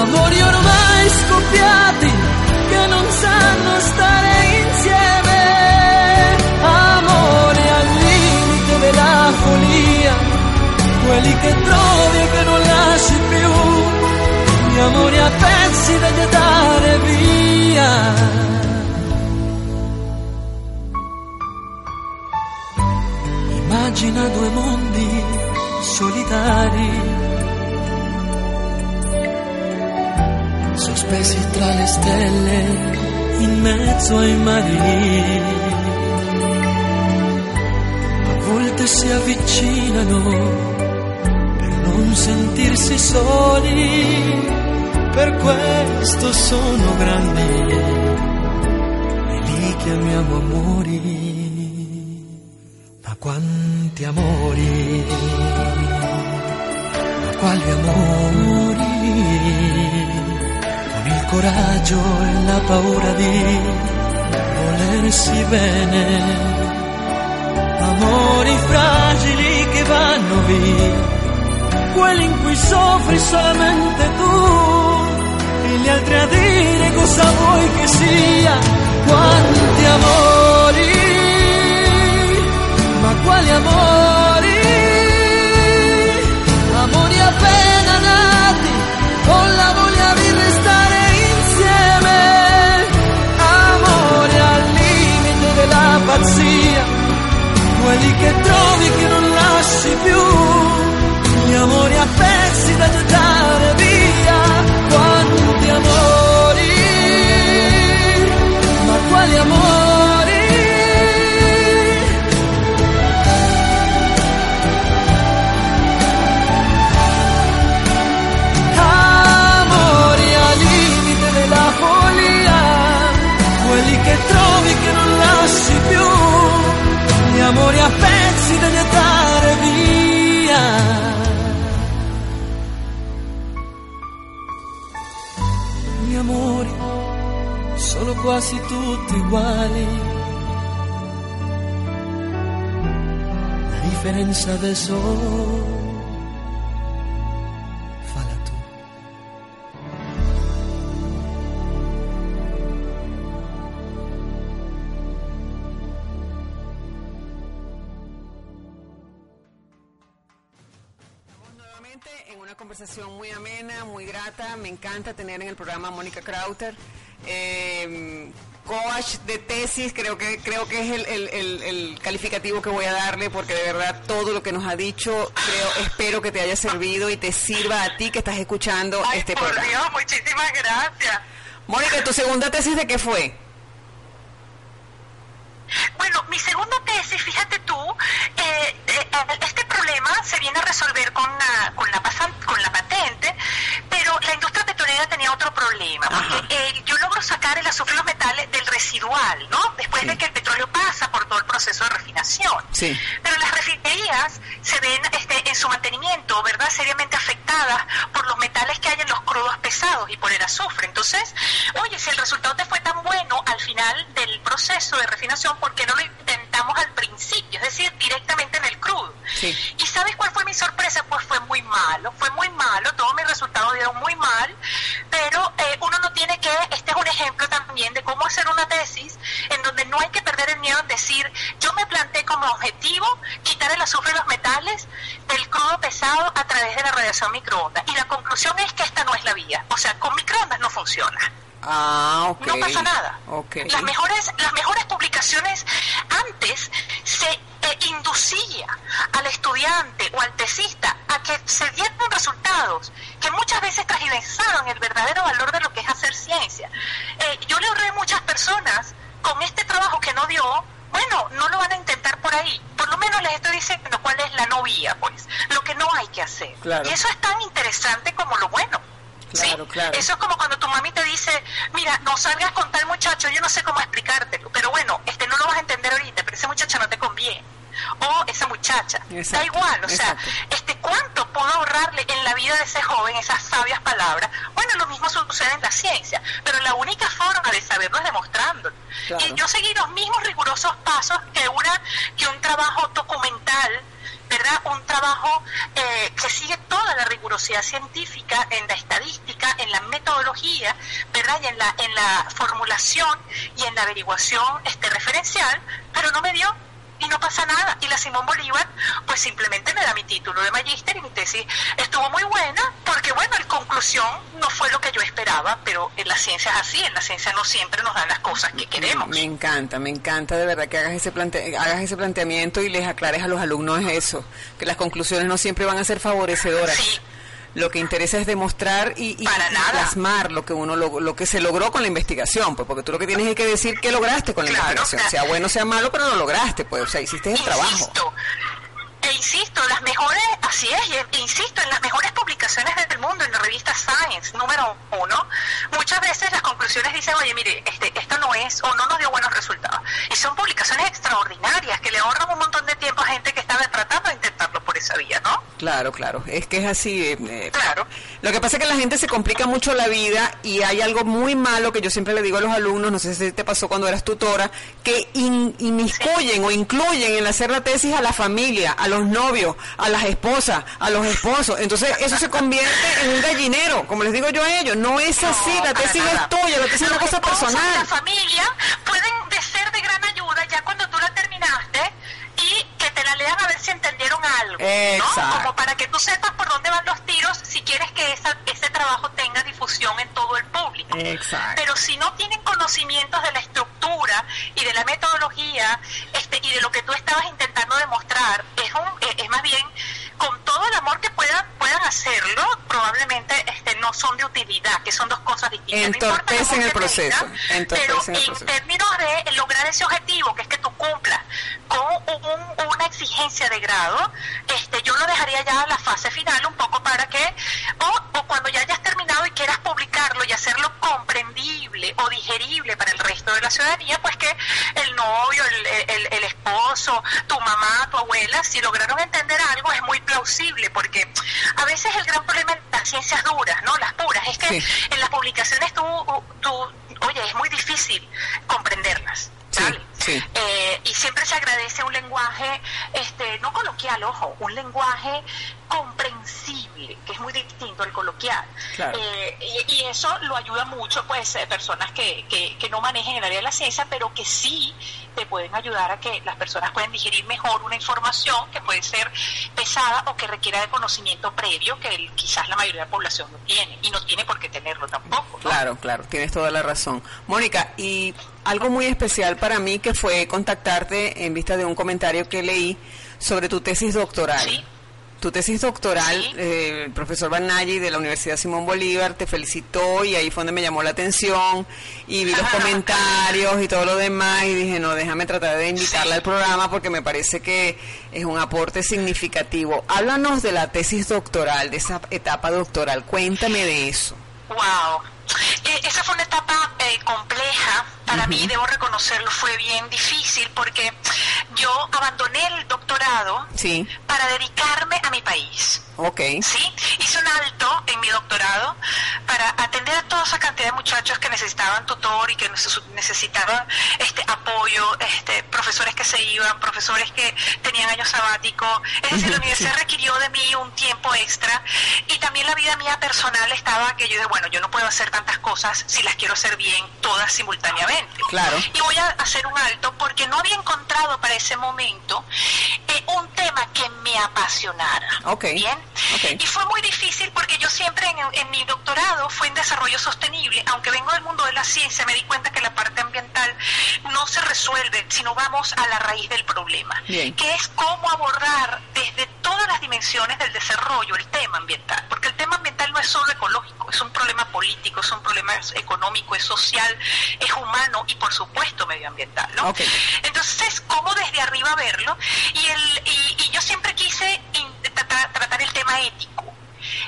amori ormai scoppiati che non sanno stare insieme, amore al limite della follia, quelli che trovi e che non lasci più, gli amori a pezzi da gettare via. Immagina due mondi solitari, sospesi tra le stelle in mezzo ai mari. si avvicinano per non sentirsi soli, per questo sono grandi. E chiamiamo amori, ma quanti amori, quali amori, con il coraggio e la paura di volersi bene. Amori fragili che vanno via, quelli in cui soffri solamente tu. E gli altri a dire cosa vuoi che sia, quanti amori, ma quali amori, quelli che trovi che non lasci più, quasi tutti uguali. La differenza adesso falla tu. Nuevamente en una conversación muy amena, muy grata. Me encanta tener en el programa a Mónica Krauter, eh, coach de tesis. Creo que creo que es el, el- el- el calificativo que voy a darle porque de verdad todo lo que nos ha dicho, creo, espero que te haya servido y te sirva a ti que estás escuchando este Por programa. Dios, muchísimas gracias. Mónica, ¿tu segunda tesis de qué fue? Bueno, mi segunda tesis, fíjate tú, eh, eh, este problema se viene a resolver con la, con la, pasan- con la patente, pero la industria petrolera tenía otro problema, porque eh, yo logro sacar el azufre y los metales del residual, ¿no? Después de que el petróleo pasa por todo el proceso de refinación. Sí. Pero las refinerías se ven este, en su mantenimiento, ¿verdad?, seriamente afectadas por los metales que hay en los crudos pesados y por el azufre. Entonces, oye, si el resultado te fue tan bueno al final del proceso de refinación, ¿por qué no lo intentamos al principio? Es decir, directamente en el crudo. Sí. ¿Y sabes cuál fue mi sorpresa? Pues fue muy malo, fue muy malo, todos mis resultados dieron muy mal, pero eh, uno no tiene que, este es un ejemplo también de cómo hacer una tesis en donde no hay que perder el miedo en decir, yo me planteé como objetivo quitar el azufre y los metales del crudo pesado a través de la radiación microondas. Y la conclusión es que esta no es la vía. O sea, con microondas no funciona. Ah. No pasa nada. Las mejores, las mejores publicaciones antes se eh, inducía al estudiante o al tesista a que se dieran resultados que muchas veces transgiversaron el verdadero valor de lo que es hacer ciencia. Eh, yo le ahorré a muchas personas con este trabajo que no dio, bueno, no lo van a intentar por ahí. Por lo menos les estoy diciendo cuál es la no vía, pues, lo que no hay que hacer. Claro. Y eso es tan interesante como lo bueno. Claro, ¿sí? claro. Eso es como cuando tu mami te dice, mira, no salgas con tal muchacho, yo no sé cómo explicártelo, pero bueno, este no lo vas a entender ahorita, pero ese muchacho no te conviene. O esa muchacha. Exacto, da igual, o sea, exacto. este cuánto puedo ahorrarle en la vida de ese joven esas sabias palabras. Bueno, lo mismo sucede en la ciencia, pero la única forma de saberlo es demostrándolo. Claro. Y yo seguí los mismos rigurosos pasos que una que un trabajo documental ¿verdad? Un trabajo eh, que sigue toda la rigurosidad científica en la estadística, en la metodología, ¿verdad? Y en la, en la formulación y en la averiguación este, referencial, pero no me dio y no pasa nada. Y la Simón Bolívar, pues simplemente me da mi título de magíster y mi tesis estuvo muy buena, porque bueno, en conclusión no fue lo que yo esperaba, pero en la ciencia es así, en la ciencia no siempre nos dan las cosas que queremos. Me encanta, me encanta de verdad que hagas ese, plante hagas ese planteamiento y les aclares a los alumnos eso, que las conclusiones no siempre van a ser favorecedoras. Lo que interesa es demostrar y, y- y plasmar lo que uno lo, lo que se logró con la investigación, pues porque tú lo que tienes es que decir qué lograste con la investigación, sea bueno sea malo, pero lo lograste, pues, o sea, hiciste el trabajo. Insisto, las mejores, así es, e insisto, en las mejores publicaciones del mundo, en la revista Science, número uno, muchas veces las conclusiones dicen, oye, mire, este, esto no es, o no nos dio buenos resultados. Y son publicaciones extraordinarias que le ahorran un montón de tiempo a gente que estaba tratando de intentarlo por esa vía, ¿no? Claro, claro, es que es así. eh, eh, Claro. Lo que pasa es que la gente se complica mucho la vida y hay algo muy malo que yo siempre le digo a los alumnos, no sé si te pasó cuando eras tutora, que in- inmiscuyen o incluyen en hacer la tesis a la familia, a los novios, a las esposas, a los esposos. Entonces eso se convierte en un gallinero, como les digo yo a ellos. No es así, la tesis nada. es tuya, la tesis es una Los cosa y La personal. familia pueden de ser de gran ayuda ya cuando tú la terminaste y que te la lean a ver si entendieron algo, Exacto. ¿no? Como para que tú sepas por dónde van los tiros si quieres que esa, ese trabajo tenga difusión en todo el público. Exacto. Pero si no tienen conocimientos de la estructura y de la metodología este, y de lo que tú estabas intentando demostrar, es, un, eh, es más bien con todo el amor que puedan puedan hacerlo, probablemente este, no son de utilidad, que son dos cosas distintas. No Entorpecen amor el proceso, entorpecen pero el en términos de lograr ese objetivo, que es que tú cumplas con un- una exigencia de grado, este, yo lo dejaría ya a la fase final un poco para que, o, o cuando ya hayas terminado y quieras publicarlo y hacerlo comprendible o digerible para el resto de la ciudadanía, pues que el novio, el, el- el esposo, tu mamá, tu abuela, si lograron entender algo es muy plausible, porque ciencias duras, ¿no? Las puras, es que Sí. en las publicaciones tú, tú, oye, es muy difícil comprenderlas. Sí, ¿vale? sí. Eh, y siempre se agradece un lenguaje, este, no coloquial, ojo, un lenguaje comprensible, que es muy distinto al coloquial. Claro. Eh, y, y eso lo ayuda mucho, pues, eh, personas que, que, que no manejen el área de la ciencia, pero que sí te pueden ayudar a que las personas puedan digerir mejor una información que puede ser pesada o que requiera de conocimiento previo que el- quizás la mayoría de la población no tiene y no tiene por qué tenerlo tampoco. ¿no? Claro, claro, tienes toda la razón. Mónica, y algo muy especial para mí que fue contactarte en vista de un comentario que leí sobre tu tesis doctoral. Sí. Tu tesis doctoral, Sí. eh, el profesor Banaggi de la Universidad Simón Bolívar te felicitó y ahí fue donde me llamó la atención y vi los comentarios y todo lo demás y dije, no, déjame tratar de invitarla al programa porque me parece que es un aporte significativo. Háblanos de la tesis doctoral, de esa etapa doctoral, cuéntame de eso. Wow. Eh, esa fue una etapa eh, compleja. Para mí, debo reconocerlo, fue bien difícil porque yo abandoné el doctorado Sí, para dedicarme a mi país. Ok. ¿sí? Hice un alto en mi doctorado para atender a toda esa cantidad de muchachos que necesitaban tutor y que neces- necesitaban este apoyo, este profesores que se iban, profesores que tenían años sabáticos. Es decir, la universidad requirió de mí un tiempo extra y también la vida mía personal estaba que yo dije, bueno, yo no puedo hacer tantas cosas si las quiero hacer bien todas simultáneamente. Claro. Y voy a hacer un alto porque no había encontrado para ese momento eh, un tema que me apasionara. Ok, Bien. Ok. Y fue muy difícil porque yo siempre en, en mi doctorado fue en desarrollo sostenible. Aunque vengo del mundo de la ciencia, me di cuenta que la parte ambiental no se resuelve si no vamos a la raíz del problema. Bien. Que es cómo abordar desde todas las dimensiones del desarrollo el tema ambiental. Porque el tema ambiental no es solo ecológico, es un problema político, es un problema económico, es social, es humano y por supuesto medioambiental. ¿no? Ok. Entonces, ¿cómo desde arriba verlo? Y, el, y, y yo siempre quise tratar, tratar el tema ético,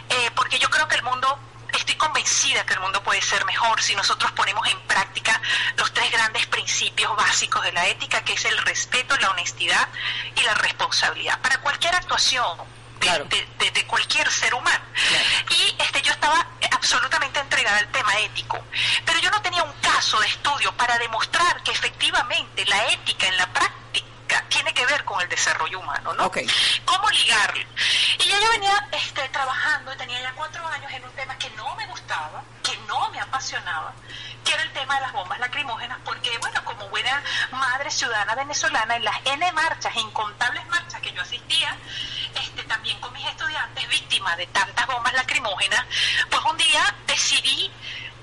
eh, porque yo creo que el mundo, estoy convencida que el mundo puede ser mejor si nosotros ponemos en práctica los tres grandes principios básicos de la ética, que es el respeto, la honestidad y la responsabilidad. Para cualquier actuación de, Claro. de- de- de cualquier ser humano. Y este, yo estaba absolutamente entregada al tema ético, pero yo no tenía un caso de estudio para demostrar que efectivamente la ética en la práctica tiene que ver con el desarrollo humano, ¿no? ¿Cómo ligarlo? Y yo venía este, trabajando, tenía ya cuatro años en un tema que no me gustaba, que no me apasionaba, que era el tema de las bombas lacrimógenas, porque, bueno, como buena madre ciudadana venezolana, en las N marchas, incontables marchas que yo asistía, este, también con mis estudiantes víctimas de tantas bombas lacrimógenas, pues un día decidí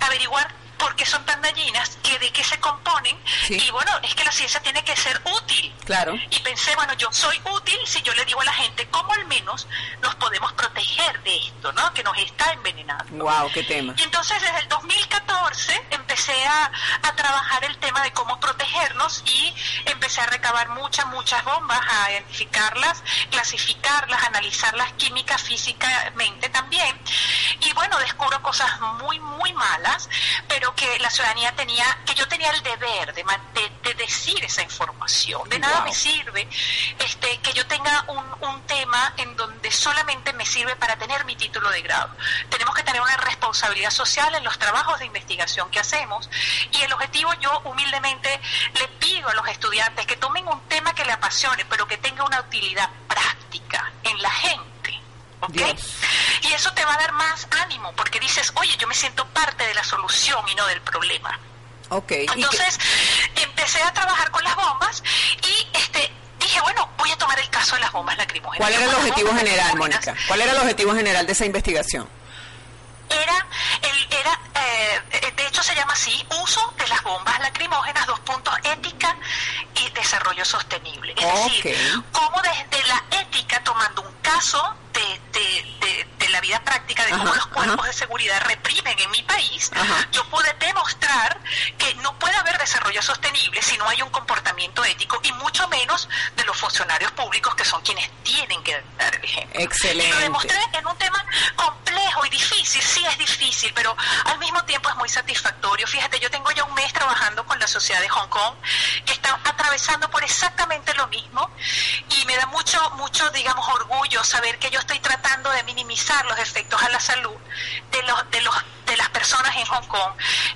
averiguar por qué son tan dañinas, que de qué se componen. Sí. Y bueno, es que la ciencia tiene que ser útil. Claro. Y pensé, bueno, yo soy útil si yo le digo a la gente cómo al menos nos podemos proteger de esto, ¿no? Que nos está envenenando. Wow, qué tema. Y entonces desde el 2014 empecé a, a trabajar el tema de cómo protegernos y empecé a recabar muchas, muchas bombas, a identificarlas, clasificarlas, analizarlas química, físicamente también. Y bueno, descubro cosas muy, muy malas, pero que la ciudadanía tenía, que yo tenía el deber de, de- de decir esa información. De nada Wow. me sirve este, que yo tenga un, un tema en donde solamente me sirve para tener mi título de grado. Tenemos que tener una responsabilidad social en los trabajos de investigación que hacemos y el objetivo yo humildemente le pido a los estudiantes que tomen un tema que le apasione, pero que tenga una utilidad práctica en la gente. ¿Ok? Dios. Y eso te va a dar más ánimo porque dices, oye, yo me siento parte de la solución y no del problema. Ok. ¿Y qué- Entonces empecé a trabajar con las bombas y este dije, bueno, voy a tomar el caso de las bombas lacrimógenas. ¿Cuál era el objetivo general, Mónica? ¿Cuál era el objetivo general de esa investigación? Era, el, era eh, de hecho se llama así, uso de las bombas lacrimógenas, dos puntos, ética y desarrollo sostenible. Es decir, cómo desde la ética, tomando un caso de, de, de- de la vida práctica, de cómo Ajá, los cuerpos ajá. de seguridad reprimen en mi país, Ajá. yo pude demostrar que no puede haber desarrollo sostenible si no hay un comportamiento ético y mucho menos de los funcionarios públicos que son quienes tienen que dar el ejemplo. Excelente. Y lo demostré en un tema complejo y difícil, sí es difícil, pero al mismo tiempo es muy satisfactorio. Fíjate, yo tengo ya un mes trabajando con la sociedad de Hong Kong que está atravesando por exactamente lo mismo y me da mucho, mucho, digamos, orgullo saber que yo estoy tratando de minimizar los efectos a la salud de los, de los de las personas en Hong Kong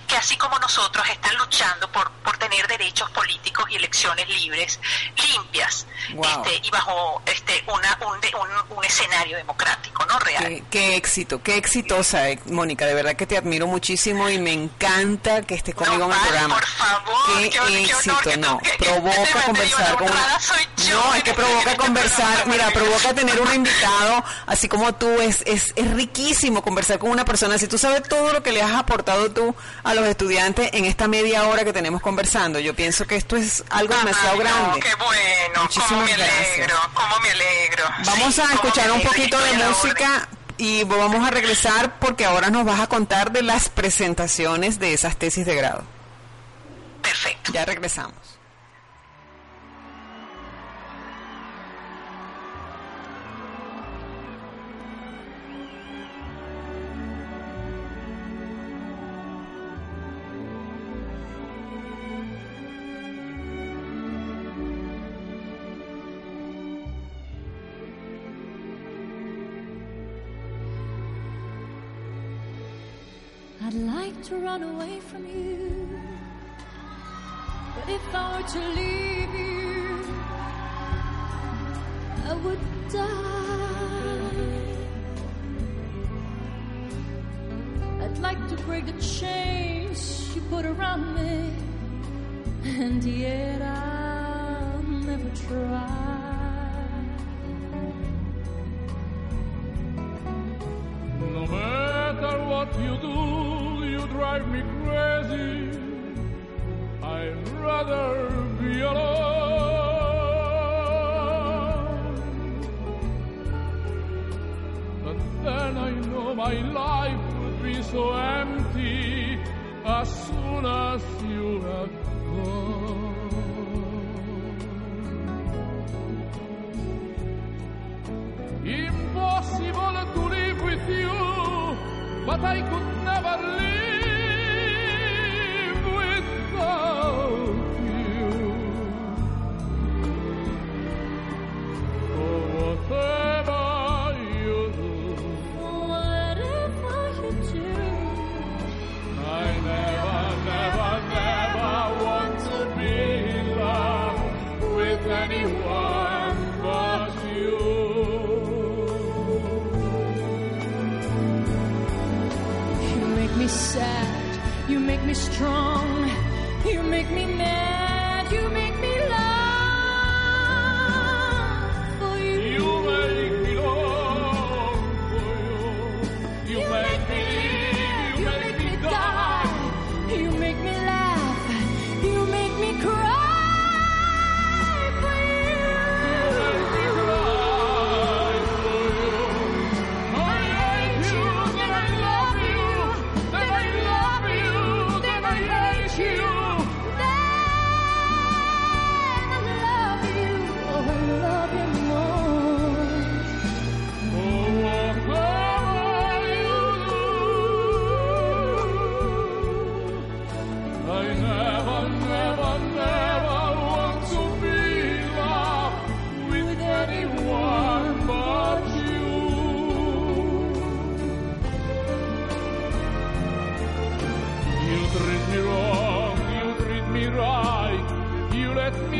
que así como nosotros están luchando por, por tener derechos políticos y elecciones libres, limpias, Wow. este, y bajo este una, un, un, un escenario democrático, ¿no? Real. Qué, qué éxito, qué exitosa, eh, Mónica. De verdad que te admiro muchísimo y me encanta que estés conmigo en el programa. por favor, qué, qué éxito, honor no. que- provoca que te conversar con soy yo No, es que este- provoca este conversar. Mira, provoca tener un invitado así como tú. Es, es, es riquísimo conversar con una persona. Si tú sabes todo lo que le has aportado tú a los estudiantes en esta media hora que tenemos conversando, yo pienso que esto es algo demasiado Ay, no, grande. qué bueno, cómo Muchísimas me gracias. alegro, cómo me alegro. Vamos Sí, a cómo escuchar un poquito de música y vamos a regresar porque ahora nos vas a contar de las presentaciones de esas tesis de grado. Perfecto. Ya regresamos. To run away from you. But if I were to leave you, I would die. I'd like to break the chains you put around me, and yet I'll never try. No matter what you do, drive me treat me wrong, you treat me right, you let me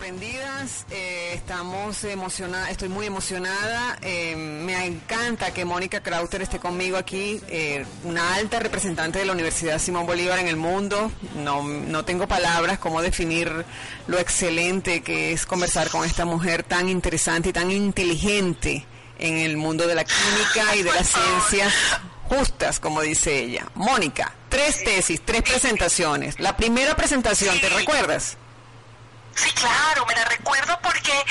sorprendidas, eh, estamos emocionadas, estoy muy emocionada, eh, me encanta que Mónica Krauter esté conmigo aquí, eh, una alta representante de la Universidad Simón Bolívar en el mundo, no, no tengo palabras cómo definir lo excelente que es conversar con esta mujer tan interesante y tan inteligente en el mundo de la química y de las ciencias justas, como dice ella. Mónica, tres tesis, tres presentaciones. La primera presentación, ¿te recuerdas? Sí, claro, me la recuerdo porque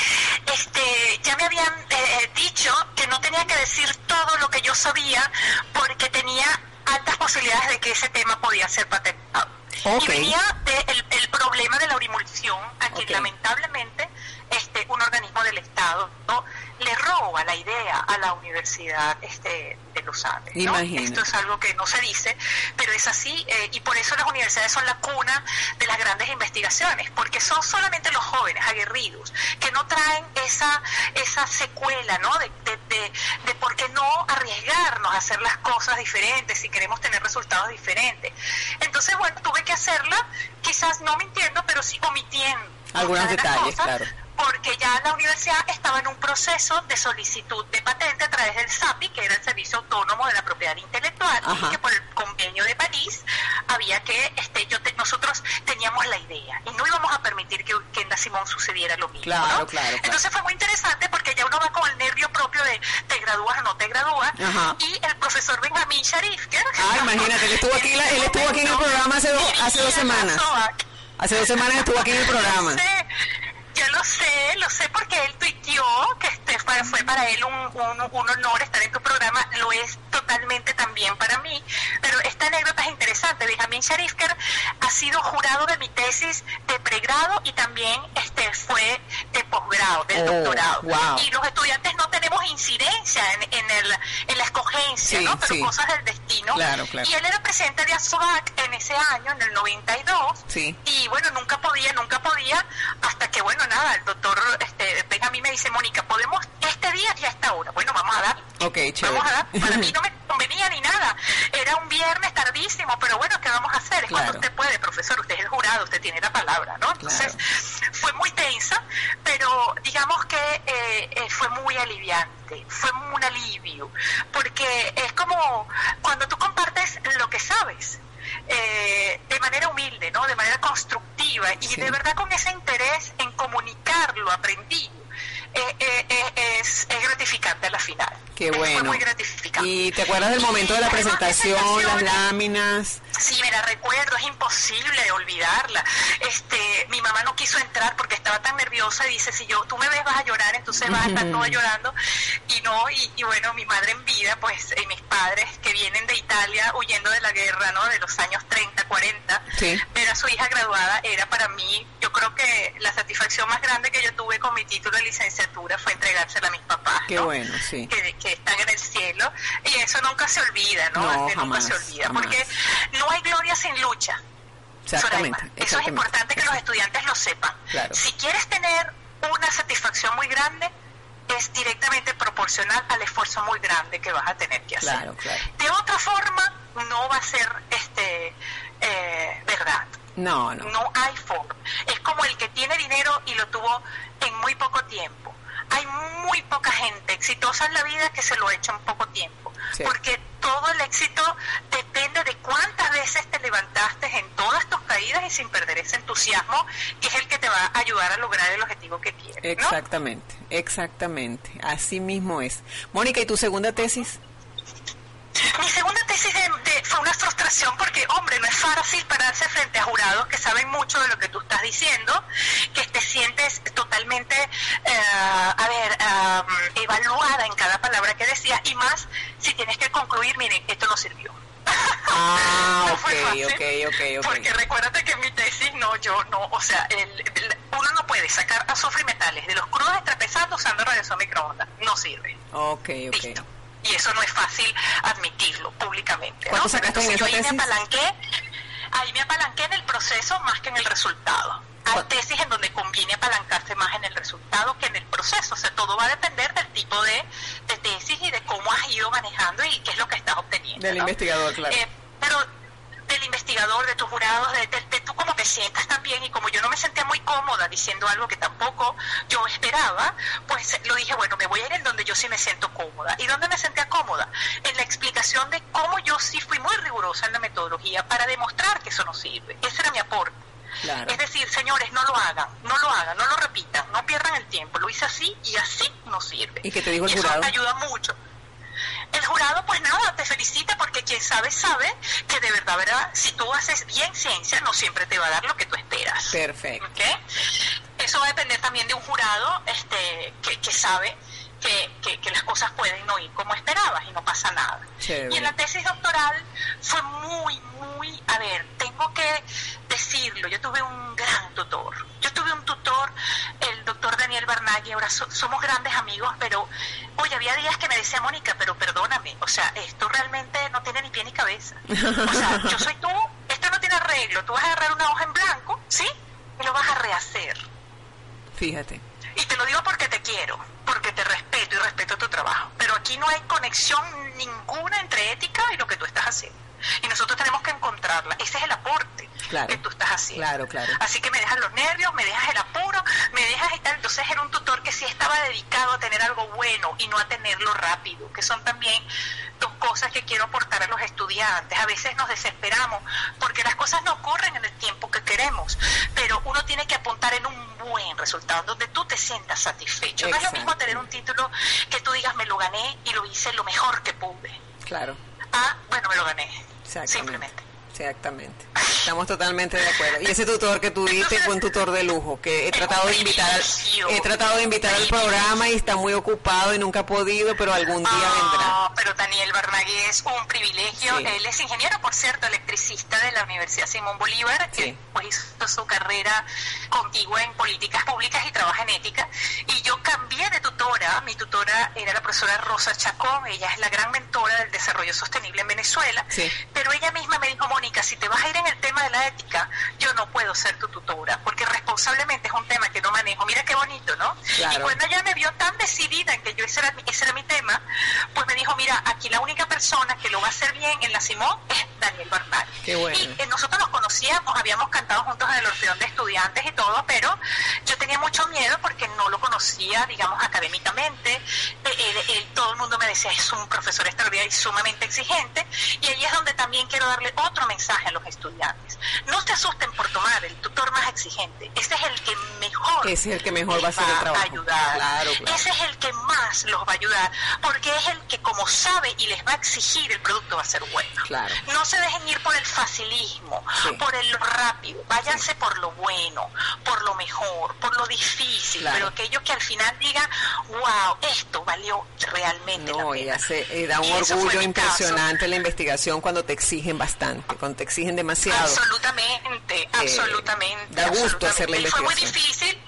este, ya me habían eh, dicho que no tenía que decir todo lo que yo sabía porque tenía altas posibilidades de que ese tema podía ser patentado. Y venía del el problema de la urimulsión, a quien lamentablemente este, un organismo del Estado ¿no? le roba la idea a la Universidad este, de los Andes. ¿no? Esto es algo que no se dice, pero es así, eh, y por eso las universidades son la cuna de las grandes investigaciones, porque son solamente los jóvenes aguerridos que no traen esa, esa secuela, ¿no? De, de, de, de por qué no arriesgarnos a hacer las cosas diferentes si queremos tener resultados diferentes. Entonces, bueno, tuve que hacerla, quizás no mintiendo, pero sí omitiendo. Algunos detalles, cosas, claro. Porque ya la universidad estaba en un proceso de solicitud de patente a través del SAPI, que era el Servicio Autónomo de la Propiedad Intelectual, Ajá. y que por el convenio de París había que, este, yo te- nosotros teníamos la idea y no íbamos a permitir que, que en la Simón sucediera lo mismo. Claro, ¿no? claro, claro. Entonces fue muy interesante porque ya uno va con el nervio propio de te gradúas o no te gradúas, Ajá. y el profesor Benjamín Sharif, que Ah, imagínate, él estuvo aquí, la- él estuvo aquí en el programa hace do- hace dos semanas. Hace dos semanas estuvo aquí en el programa. sé, yo lo sé, lo sé porque él tuiteó que este fue, fue para él un, un, un honor estar en tu programa, lo es totalmente también para mí, pero esta anécdota es interesante. Benjamín Sharifker ha sido jurado de mi tesis de pregrado y también este fue de posgrado, del Oh, doctorado. wow. Y los estudiantes no tenemos incidencia en, en, el, en la escogencia, Sí, ¿no? Pero sí. cosas del destino. Claro, claro. Y él era presidente de ASOAC en ese año, en el 92. Sí. Y bueno, nunca podía, nunca podía, hasta que, bueno, nada, el doctor este, Benjamín me dice, Mónica, ¿podemos este día y a esta hora? Bueno, vamos a dar. Ok, chévere. Vamos a dar. Para mí no me convenía ni nada. Era un viernes tardísimo, pero bueno, ¿qué vamos a hacer? Es cuando usted puede, profesor, usted es el jurado, usted tiene la palabra, ¿no? Entonces, fue muy tensa, pero digamos que eh, eh, fue muy aliviante, fue un alivio, porque es como cuando tú compartes lo que sabes. eh, de manera humilde, ¿no? De manera constructiva y Sí. de verdad con ese interés lo aprendido, eh, eh, eh, es, es gratificante a la final. Qué Fue bueno. muy gratificante. ¿Y te acuerdas del momento de la Y presentación, las láminas? Sí, me la recuerdo, es imposible olvidarla. Este, mi mamá no quiso entrar porque estaba tan nerviosa y dice, si yo tú me ves vas a llorar, entonces vas a estar toda llorando. Y no, y, y bueno, mi madre en vida, pues eh, mis padres que vienen de Italia huyendo de la guerra, ¿no? De los años 30, 40, Sí. ver a su hija graduada era para mí, creo que la satisfacción más grande que yo tuve con mi título de licenciatura fue entregársela a mis papás. Qué ¿no? bueno, sí. que, que están en el cielo y eso nunca se olvida, ¿no? No, Que jamás, nunca se olvida, jamás. porque no hay gloria sin lucha. Exactamente. Eso es importante que los estudiantes lo sepan. Claro. Si quieres tener una satisfacción muy grande, es directamente proporcional al esfuerzo muy grande que vas a tener que hacer. Claro, claro. De otra forma, no va a ser este eh, No, no. No hay forma. Es como el que tiene dinero y lo tuvo en muy poco tiempo. Hay muy poca gente exitosa en la vida que se lo ha hecho en poco tiempo. Sí. Porque todo el éxito depende de cuántas veces te levantaste en todas tus caídas y sin perder ese entusiasmo, que es el que te va a ayudar a lograr el objetivo que quieres. ¿no? Exactamente, exactamente. Así mismo es. Mónica, ¿y tu segunda tesis? Mi segunda tesis de- de- fue una frustración porque, hombre, no es fácil pararse frente a jurados que saben mucho de lo que tú estás diciendo, que te sientes totalmente, eh, a ver, ah, evaluada en cada palabra que decías y más si tienes que concluir, miren, esto no sirvió. Ah, No ok, fue fácil, ok, ok, ok. Porque recuérdate que en mi tesis, no, yo no, o sea, el- el- uno no puede sacar azufre y metales de los crudos extrapesando usando radiación microondas. No sirve. Ok, ok. Y eso no es fácil admitirlo públicamente. ¿no? ¿Cuánto Pero yo ahí me apalanqué, ahí me apalanqué en el proceso más que en el resultado. Hay tesis en donde conviene apalancarse más en el resultado que en el proceso. O sea, todo va a depender del tipo de, de tesis y de cómo has ido manejando y qué es lo que estás obteniendo. Del ¿no? investigador, claro. Eh, pero del investigador, de tus jurados, de, de- de tú cómo te sientas también, y como yo no me sentía muy cómoda diciendo algo que tampoco yo esperaba, pues lo dije, bueno, me voy a ir en donde yo sí me siento cómoda. ¿Y dónde me sentía cómoda? En la explicación de cómo yo sí fui muy rigurosa en la metodología para demostrar que eso no sirve. Ese era mi aporte. Claro. Es decir, señores, no lo hagan, no lo hagan, no lo repitan, no pierdan el tiempo. Lo hice así y así no sirve. ¿Y qué te dijo el Y eso jurado? ayuda mucho. El jurado, pues nada, te felicita porque quien sabe, sabe que de verdad, verdad, si tú haces bien ciencia, no siempre te va a dar lo que tú esperas. Perfecto. ¿ok? Eso va a depender también de un jurado este, que, que sabe que, que- que las cosas pueden no ir como esperabas y no pasa nada. Chévere. Y en la tesis doctoral fue muy, muy, a ver, tengo que decirlo, yo tuve un gran tutor. Yo tuve un tutor, el doctor Daniel Barnaghi, ahora so- somos grandes amigos, pero, oye, había días que me decía, Mónica, pero perdóname, o sea, esto realmente no tiene ni pie ni cabeza. O sea, yo soy tú, esto no tiene arreglo, tú vas a agarrar una hoja en blanco, ¿sí? Y lo vas a rehacer. Fíjate. Y te lo digo porque te quiero, porque te respeto y respeto tu trabajo. Pero aquí no hay conexión ninguna entre ética y lo que tú estás haciendo. Y nosotros tenemos que encontrarla. Ese es el aporte Claro. que tú estás haciendo. Claro, claro. Así que me dejas los nervios, me dejas el apuro, me dejas estar. Entonces era un tutor que sí estaba dedicado a tener algo bueno y no a tenerlo rápido, que son también dos cosas que quiero aportar a los estudiantes. A veces nos desesperamos porque las cosas no ocurren en el tiempo que queremos, pero uno tiene que apuntar en un buen resultado, donde tú te sientas satisfecho. No es lo mismo tener un título que tú digas me lo gané y lo hice lo mejor que pude. Claro. Ah, bueno, me lo gané. Simplemente. Exactamente. Estamos totalmente de acuerdo. Y ese tutor que tú diste fue un tutor de lujo que he tratado de invitar al, he tratado de invitar al programa y está muy ocupado y nunca ha podido, pero algún día vendrá. Ah, pero Daniel Barnagui es un privilegio. Sí. Él es ingeniero, por cierto, electricista de la Universidad Simón Bolívar. Sí. que, pues hizo su carrera contigua en políticas públicas y trabaja en ética. Y yo cambié de tutora. Mi tutora era la profesora Rosa Chacón. Ella es la gran mentora del desarrollo sostenible en Venezuela. Sí. Pero ella misma me dijo, Mónica, si te vas a ir en el tema de la ética, yo no puedo ser tu tutora, porque responsablemente es un tema que no manejo. Mira qué bonito, ¿no? Claro. Y cuando ella me vio tan decidida en que yo ese era, mi- ese era mi tema, pues me dijo, mira, aquí la única persona que lo va a hacer bien en la Simón es Daniel Bernal. Qué bueno. Y eh, nosotros nos conocíamos, habíamos cantado juntos en el Orfeón de Estudiantes y todo, pero yo tenía mucho miedo porque no lo conocía, digamos, académicamente. Eh, él- él- todo el mundo me decía, es un profesor extraordinario y sumamente exigente. Y ahí es donde también quiero darle otro mensaje a los estudiantes. No se asusten por tomar el tutor más exigente. Ese es el que mejor Ese es el que mejor va a hacer el trabajo. ayudar. Claro, claro. Ese es el que más los va a ayudar, porque es el que como sabe y les va a exigir el producto va a ser bueno. Claro. No se dejen ir por el facilismo, Sí. por el lo rápido, váyanse por lo bueno, por lo mejor, por lo difícil, Claro. pero aquello que al final diga, wow, esto valió realmente la No, y pena. hace, y da un Y orgullo impresionante la investigación cuando te exigen bastante, cuando te exigen demasiado. Absolutamente, absolutamente. da gusto absolutamente. hacer la Y fue muy investigación. difícil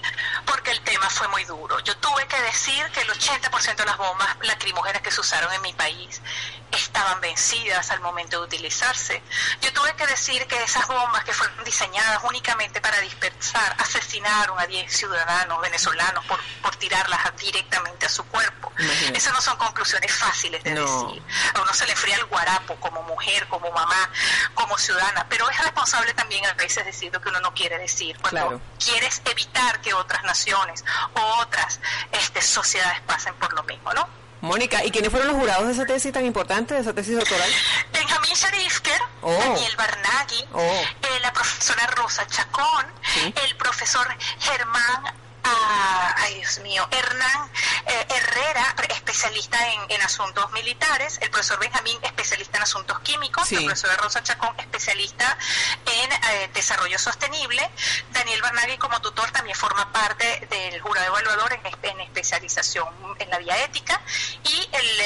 porque el tema fue muy duro. Yo tuve que decir que el 80% de las bombas lacrimógenas que se usaron en mi país es- estaban vencidas al momento de utilizarse. Yo tuve que decir que esas bombas que fueron diseñadas únicamente para dispersar, asesinaron a 10 ciudadanos venezolanos por, por tirarlas directamente a su cuerpo. Imagínate. Esas no son conclusiones fáciles de No. decir. A uno se le fría el guarapo como mujer, como mamá, como ciudadana, pero es responsable también a veces decir lo que uno no quiere decir. Cuando Claro. quieres evitar que otras o otras este, sociedades pasen por lo mismo, ¿no? Mónica, ¿y quiénes fueron los jurados de esa tesis tan importante, de esa tesis doctoral? Benjamín Sharifker, Oh. Daniel Barnaghi, Oh. eh, la profesora Rosa Chacón, Sí. el profesor Germán, ah, ay Dios mío, Hernán eh, Herrera, especialista en, en asuntos militares, el profesor Benjamín, especialista en asuntos químicos, Sí. la profesora Rosa Chacón, especialista en eh, desarrollo sostenible, Daniel Barnaghi como tutor también forma parte del jurado evaluador en, espe- en especialización en la vía ética y el,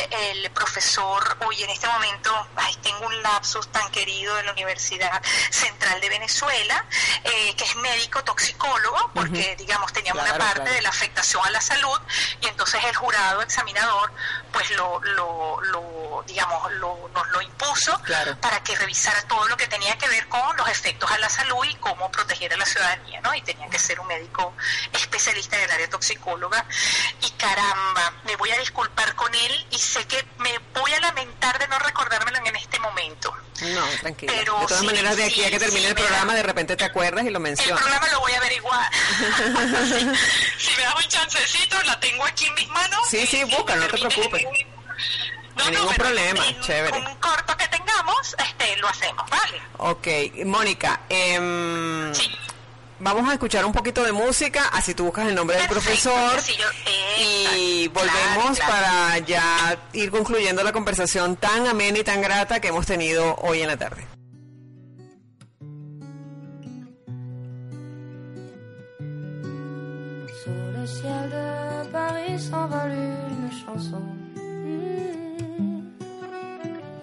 el profesor, hoy en este momento, ay, tengo un lapsus tan querido de la Universidad Central de Venezuela, eh, que es médico toxicólogo, porque digamos teníamos Claro, parte claro. de la afectación a la salud y entonces el jurado examinador pues lo, lo, lo digamos, lo, nos lo impuso Claro. para que revisara todo lo que tenía que ver con los efectos a la salud y cómo proteger a la ciudadanía, ¿no? Y tenía que ser un médico especialista en el área toxicóloga. Y caramba, me voy a disculpar con él y sé que me voy a lamentar de no recordármelo en este momento. No, tranquila. Pero de todas sí, maneras, de aquí a sí, que termine sí, el programa, da- de repente te acuerdas y lo El mencionas. programa lo voy a averiguar. si, me das un chancecito, la tengo aquí en mis manos. Sí, sí, busca, no te preocupes. No, No ningún problema, en chévere. Un corto que tengamos, este, lo hacemos, ¿vale? Ok, Mónica, em, Sí. Vamos a escuchar un poquito de música, así tú buscas el nombre del profesor yo- y volvemos claro, claro. para ya ir concluyendo la conversación tan amena y tan grata que hemos tenido hoy en la tarde. Sur le ciel de Paris s'envole une chanson.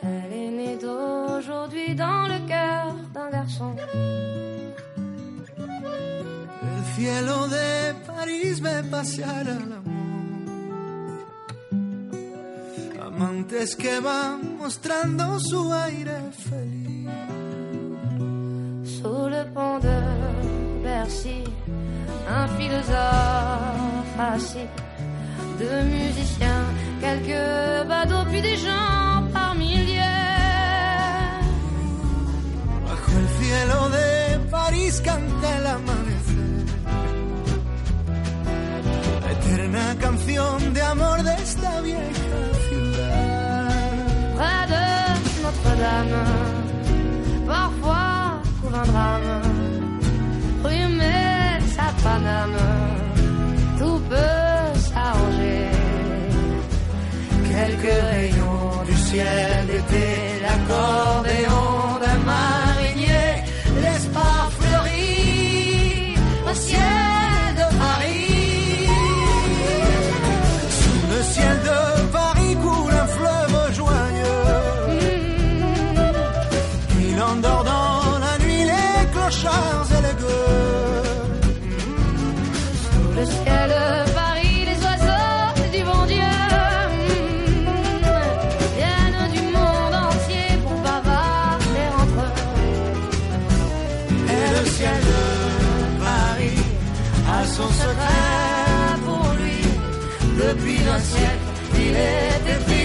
Elle est née d'aujourd'hui dans le cœur d'un garçon. El cielo de París ve pasear al amor. Amantes que van mostrando su aire feliz. Sous le pont de Bercy, un philosophe assis, deux musiciens, quelques badauds, puis des gens par milliers. Bajo el cielo de París canta el amanecer. Eterna canción de amor de esta vieja ciudad. Près de Notre-Dame, parfois trouve un drame. Metz à Paname, tout peut s'arranger. Quelques rayons du ciel d'été, l'accordéon son secret pour lui. Depuis un siècle, il est épris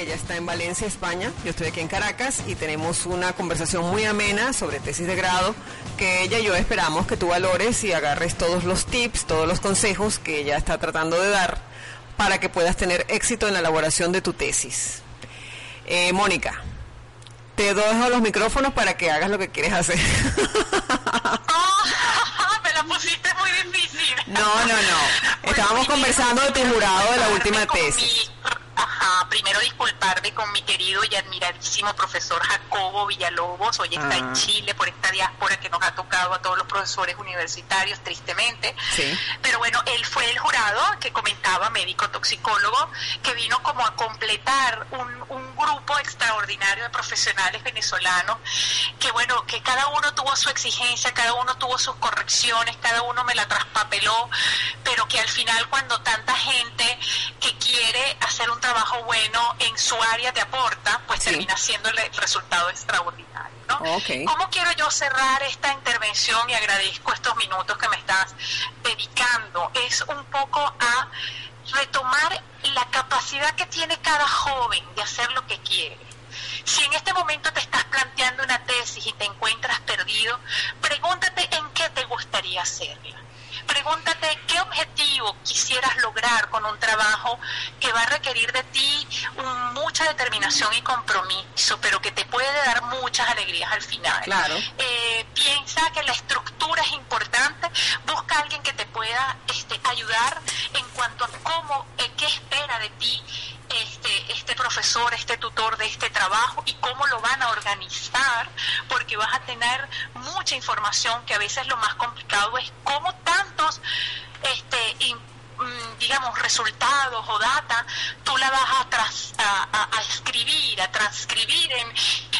ella está en Valencia, España, yo estoy aquí en Caracas y tenemos una conversación muy amena sobre tesis de grado que ella y yo esperamos que tú valores y agarres todos los tips, todos los consejos que ella está tratando de dar para que puedas tener éxito en la elaboración de tu tesis. Eh, Mónica, te dejo los micrófonos para que hagas lo que quieres hacer. me la pusiste muy difícil. No, no, no. Estábamos conversando de tu jurado de la última tesis. Ajá, primero disculparme con mi querido y admiradísimo profesor Jacobo Villalobos, hoy está en Ah. Chile por esta diáspora que nos ha tocado a todos los profesores universitarios, tristemente. Sí. Pero bueno, él fue el jurado que comentaba, médico toxicólogo, que vino como a completar un, un grupo extraordinario de profesionales venezolanos, que bueno, que cada uno tuvo su exigencia, cada uno tuvo sus correcciones, cada uno me la traspapeló, pero que al final cuando tanta gente quiere hacer un trabajo bueno en su área te aporta, pues Sí. termina siendo el resultado extraordinario. ¿no? ¿Cómo quiero yo cerrar esta intervención y agradezco estos minutos que me estás dedicando? Es un poco a retomar la capacidad que tiene cada joven de hacer lo que quiere. Si en este momento te estás planteando una tesis y te encuentras perdido, pregúntate en qué te gustaría hacerla. Pregúntate qué objetivo quisieras lograr con un trabajo que va a requerir de ti un- mucha determinación y compromiso, pero que te puede dar muchas alegrías al final. Claro. Eh, piensa que la estructura es importante, busca a alguien que te pueda este, ayudar en cuanto a cómo, eh, qué espera de ti este, este profesor, este tutor de este trabajo y cómo lo van a organizar, porque vas a tener mucha información que a veces lo más complicado es cómo tantos este, digamos, resultados o data, tú la vas a, tras- a, a- a escribir, a transcribir en,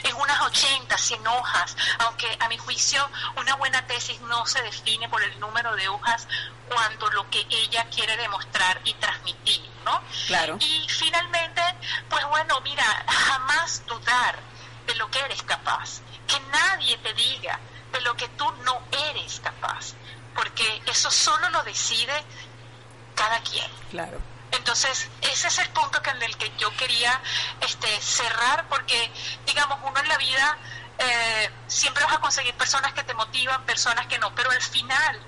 en unas 80, 100 hojas, aunque a mi juicio una buena tesis no se define por el número de hojas cuando lo que ella quiere demostrar y transmitir, ¿no? Claro. Y finalmente, pues bueno, mira, jamás dudar de lo que eres capaz, que nadie te diga de lo que tú no eres capaz, porque eso solo lo decide cada quien. Claro. Entonces, ese es el punto que en el que yo quería este, cerrar, porque, digamos, uno en la vida eh, siempre vas a conseguir personas que te motivan, personas que no, pero al final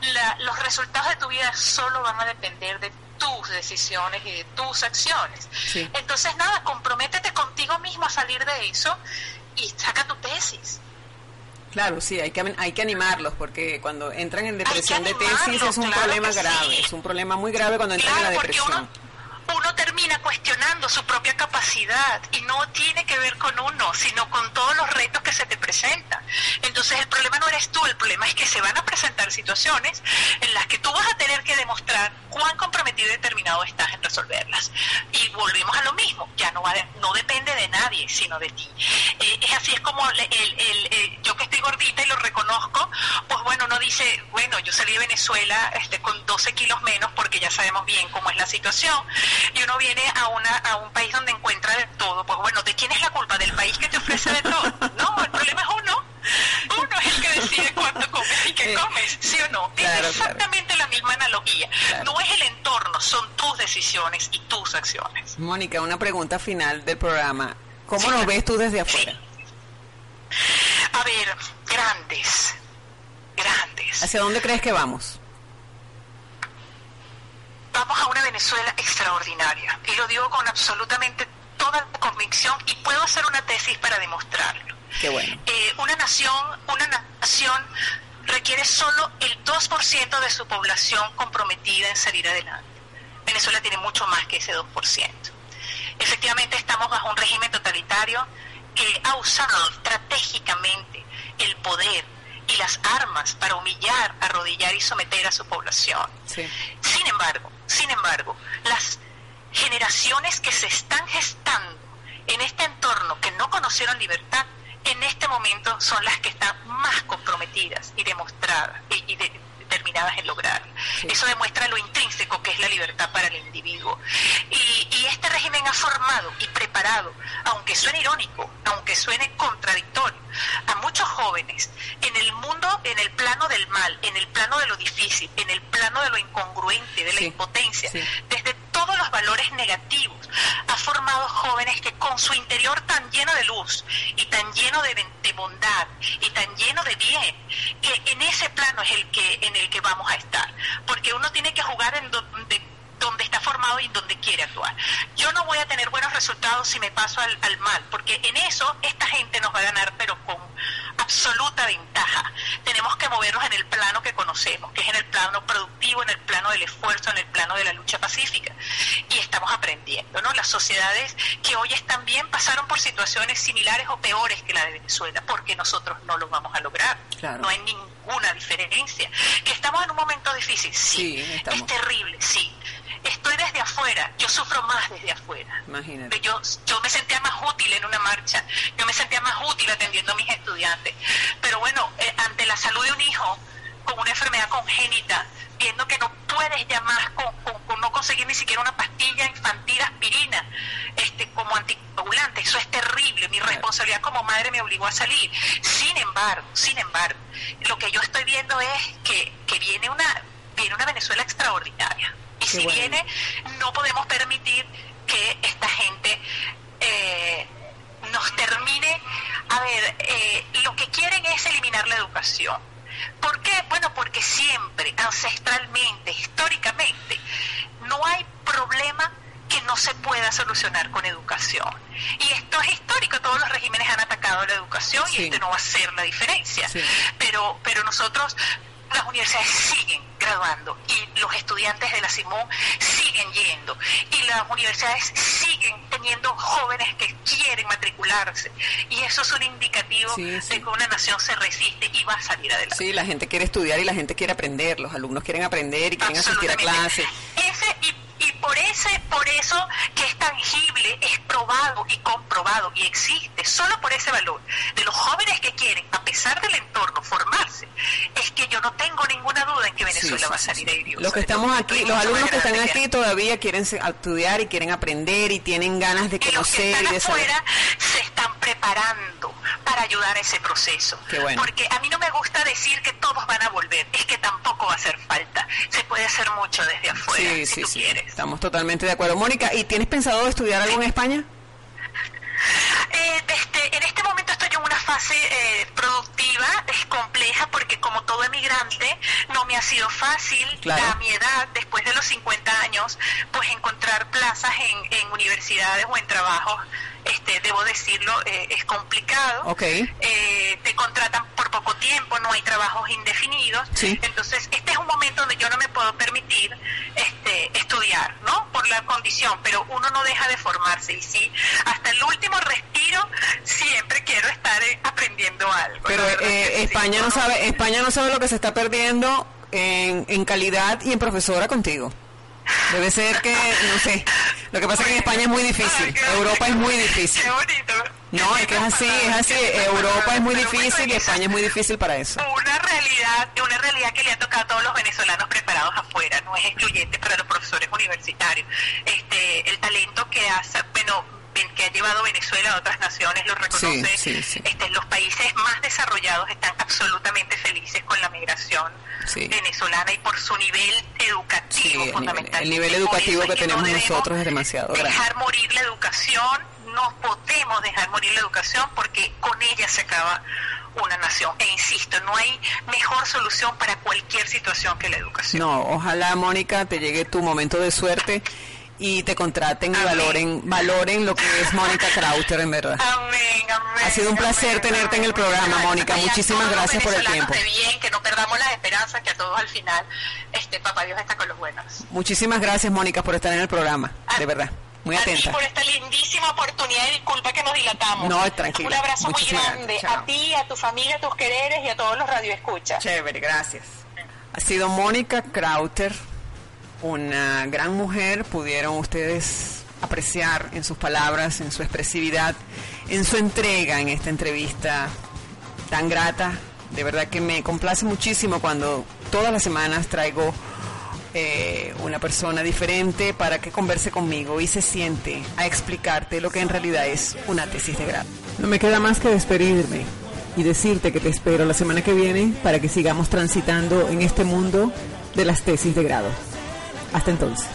la- los resultados de tu vida solo van a depender de tus decisiones y de tus acciones. Sí. Entonces, nada, comprométete contigo mismo a salir de eso y saca tu tesis. Claro, sí, hay que, hay que animarlos porque cuando entran en depresión de tesis es un claro problema sí. grave, es un problema muy grave cuando entran en la Claro, porque depresión. uno termina cuestionando su propia capacidad y no tiene que ver con uno, sino con todos los retos que se te presentan. Entonces el problema no eres tú, el problema es que se van a presentar situaciones en las que tú vas a tener que demostrar cuán comprometido y determinado estás en resolverlas. Y volvemos a lo mismo, ya no, va de- no depende de nadie, sino de ti. Eh, es así, es como el, el- el- gordita y lo reconozco, pues bueno, no dice, bueno, yo salí de Venezuela este, con 12 kilos menos porque ya sabemos bien cómo es la situación y uno viene a una a un país donde encuentra de todo, pues bueno, ¿de quién es la culpa? ¿Del país que te ofrece de todo? No, el problema es uno. Uno es el que decide cuánto comes y qué Eh, comes, ¿sí o no? claro, es exactamente la misma analogía. Claro. No es el entorno, son tus decisiones y tus acciones. Mónica, una pregunta final del programa. ¿Cómo Sí. nos ves tú desde afuera? A ver, grandes, grandes. ¿Hacia dónde crees que vamos? Vamos a una Venezuela extraordinaria. Y lo digo con absolutamente toda la convicción y puedo hacer una tesis para demostrarlo. Qué bueno. Eh, una nación, una nación requiere solo el 2% de su población comprometida en salir adelante. Venezuela tiene mucho más que ese 2%. Efectivamente estamos bajo un régimen totalitario que ha usado estratégicamente el poder y las armas para humillar, arrodillar y someter a su población. Sí. Sin embargo, sin embargo, las generaciones que se están gestando en este entorno que no conocieron libertad, en este momento son las que están más comprometidas y demostradas y, y de- determinadas en lograr. Sí. Eso demuestra lo intrínseco que es la libertad para el individuo. Y, y este régimen ha formado y preparado, aunque suene irónico, aunque suene contradictorio, a muchos jóvenes en el mundo, en el plano del mal, en el plano de lo difícil, en el plano de lo incongruente, de la Sí, impotencia, sí. desde todos los valores negativos, ha formado jóvenes que con su interior tan lleno de luz y tan lleno de, de bondad y tan lleno de bien, que en ese plano es el que en el que vamos a estar, porque uno tiene que jugar en donde donde está formado y donde quiere actuar. Yo no voy a tener buenos resultados si me paso al, al mal, porque en eso esta gente nos va a ganar, pero con absoluta ventaja. Tenemos que movernos en el plano que conocemos, que es en el plano productivo, en el plano del esfuerzo, en el plano de la lucha pacífica. Y estamos aprendiendo, ¿no? Las sociedades que hoy están bien pasaron por situaciones similares o peores que la de Venezuela, porque nosotros no lo vamos a lograr. Claro. No hay ninguna diferencia. Que estamos en un momento difícil, sí. Sí, es terrible, sí. Estoy desde afuera, yo sufro más desde afuera. Imagínate. Yo, yo me sentía más útil en una marcha, yo me sentía más útil atendiendo a mis estudiantes. Pero bueno, eh, ante la salud de un hijo con una enfermedad congénita, viendo que no puedes ya más con, con- con no conseguir ni siquiera una pastilla infantil aspirina este, como anticoagulante, eso es terrible. Mi responsabilidad como madre me obligó a salir. Sin embargo, sin embargo, lo que yo estoy viendo es que, que viene una viene una Venezuela extraordinaria. Si bueno. viene, no podemos permitir que esta gente eh, nos termine. A ver, eh, lo que quieren es eliminar la educación. ¿Por qué? Bueno, porque siempre, ancestralmente, históricamente, no hay problema que no se pueda solucionar con educación. Y esto es histórico, todos los regímenes han atacado la educación Sí. y este no va a ser la diferencia. Sí. Pero, pero nosotros, las universidades siguen graduando y los estudiantes de la Simón siguen yendo y las universidades siguen teniendo jóvenes que quieren matricularse y eso es un indicativo Sí, sí. de que una nación se resiste y va a salir adelante. Sí, la gente quiere estudiar y la gente quiere aprender, los alumnos quieren aprender y quieren asistir a clases. Ese, y por ese, por eso que es tangible, es probado y comprobado y existe, solo por ese valor de los jóvenes que quieren, a pesar del entorno, formarse, es que yo no tengo ninguna duda en que Venezuela Sí, sí, va a salir sí. airiosa. Los que estamos aquí, los alumnos que están aquí todavía quieren se- estudiar y quieren aprender y tienen ganas de y los que conocer y están de saber. afuera se están preparando para ayudar a ese proceso. Bueno. Porque a mí no me gusta decir que todos van a volver, es que tampoco va a hacer falta. Se puede hacer mucho desde afuera, Sí, si sí, tú sí. quieres. Estamos totalmente de acuerdo. Mónica, ¿y tienes pensado estudiar algo en España? Eh, este, en este momento estoy en una fase eh, productiva, es compleja porque como todo emigrante no me ha sido fácil Claro. a mi edad, después de los 50 años, pues encontrar plazas en, en universidades o en trabajos, este, debo decirlo, eh, es complicado. Ok. Eh, te contratan por poco tiempo, no hay trabajos indefinidos. Sí. Entonces, este es un momento donde yo no me puedo permitir este, estudiar, ¿no? Por la condición, pero uno no deja de formarse y sí, hasta el último respiro siempre quiero estar eh, aprendiendo algo. Pero eh, sí, España no ¿no? sabe, España no sabe lo que se está perdiendo en, en calidad y en profesora contigo. Debe ser que, no sé. Lo que pasa es que en España es muy difícil. Europa es muy difícil. Qué bonito. No, es que es así, es así. Europa es muy difícil y España es muy difícil para eso. Una realidad, una realidad que le ha tocado a todos los venezolanos preparados afuera, no es excluyente para los profesores universitarios. Este, el talento que hace, bueno, que ha llevado Venezuela a otras naciones lo reconoce. Sí, sí, sí. Este, los países más desarrollados están absolutamente felices con la migración venezolana y por su nivel educativo nivel, fundamental. el nivel educativo que no tenemos nosotros es demasiado grande. Dejar morir la educación, no podemos dejar morir la educación porque con ella se acaba una nación. E insisto, no hay mejor solución para cualquier situación que la educación. No, ojalá Mónica te llegue tu momento de suerte y te contraten y Amén. valoren, valoren lo que es Mónica Krauter en verdad. Amén, amén. Ha sido un placer amén, tenerte en el amén. programa, Mónica. Y a Muchísimas gracias por el tiempo. de bien, que no perdamos las esperanzas, que a todos al final, este papá Dios está con los buenos. Muchísimas gracias, Mónica, por estar en el programa. De verdad. Muy A ti atenta. por esta lindísima oportunidad y disculpa que nos dilatamos. No, tranquila. Un abrazo muy Muchísimas grande gracias. A ti, a tu familia, a tus quereres y a todos los radioescuchas. Chévere, gracias. Ha sido Mónica Krauter, una gran mujer, pudieron ustedes apreciar en sus palabras, en su expresividad, en su entrega en esta entrevista tan grata. De verdad que me complace muchísimo cuando todas las semanas traigo eh, una persona diferente para que converse conmigo y se siente a explicarte lo que en realidad es una tesis de grado. No me queda más que despedirme y decirte que te espero la semana que viene para que sigamos transitando en este mundo de las tesis de grado. Hasta entonces.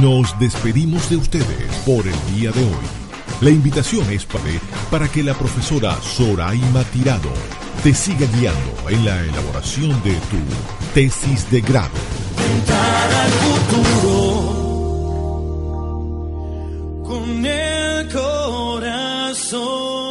Nos despedimos de ustedes por el día de hoy. La invitación es para que la profesora Soraima Tirado te siga guiando en la elaboración de tu tesis de grado. Al futuro con el corazón.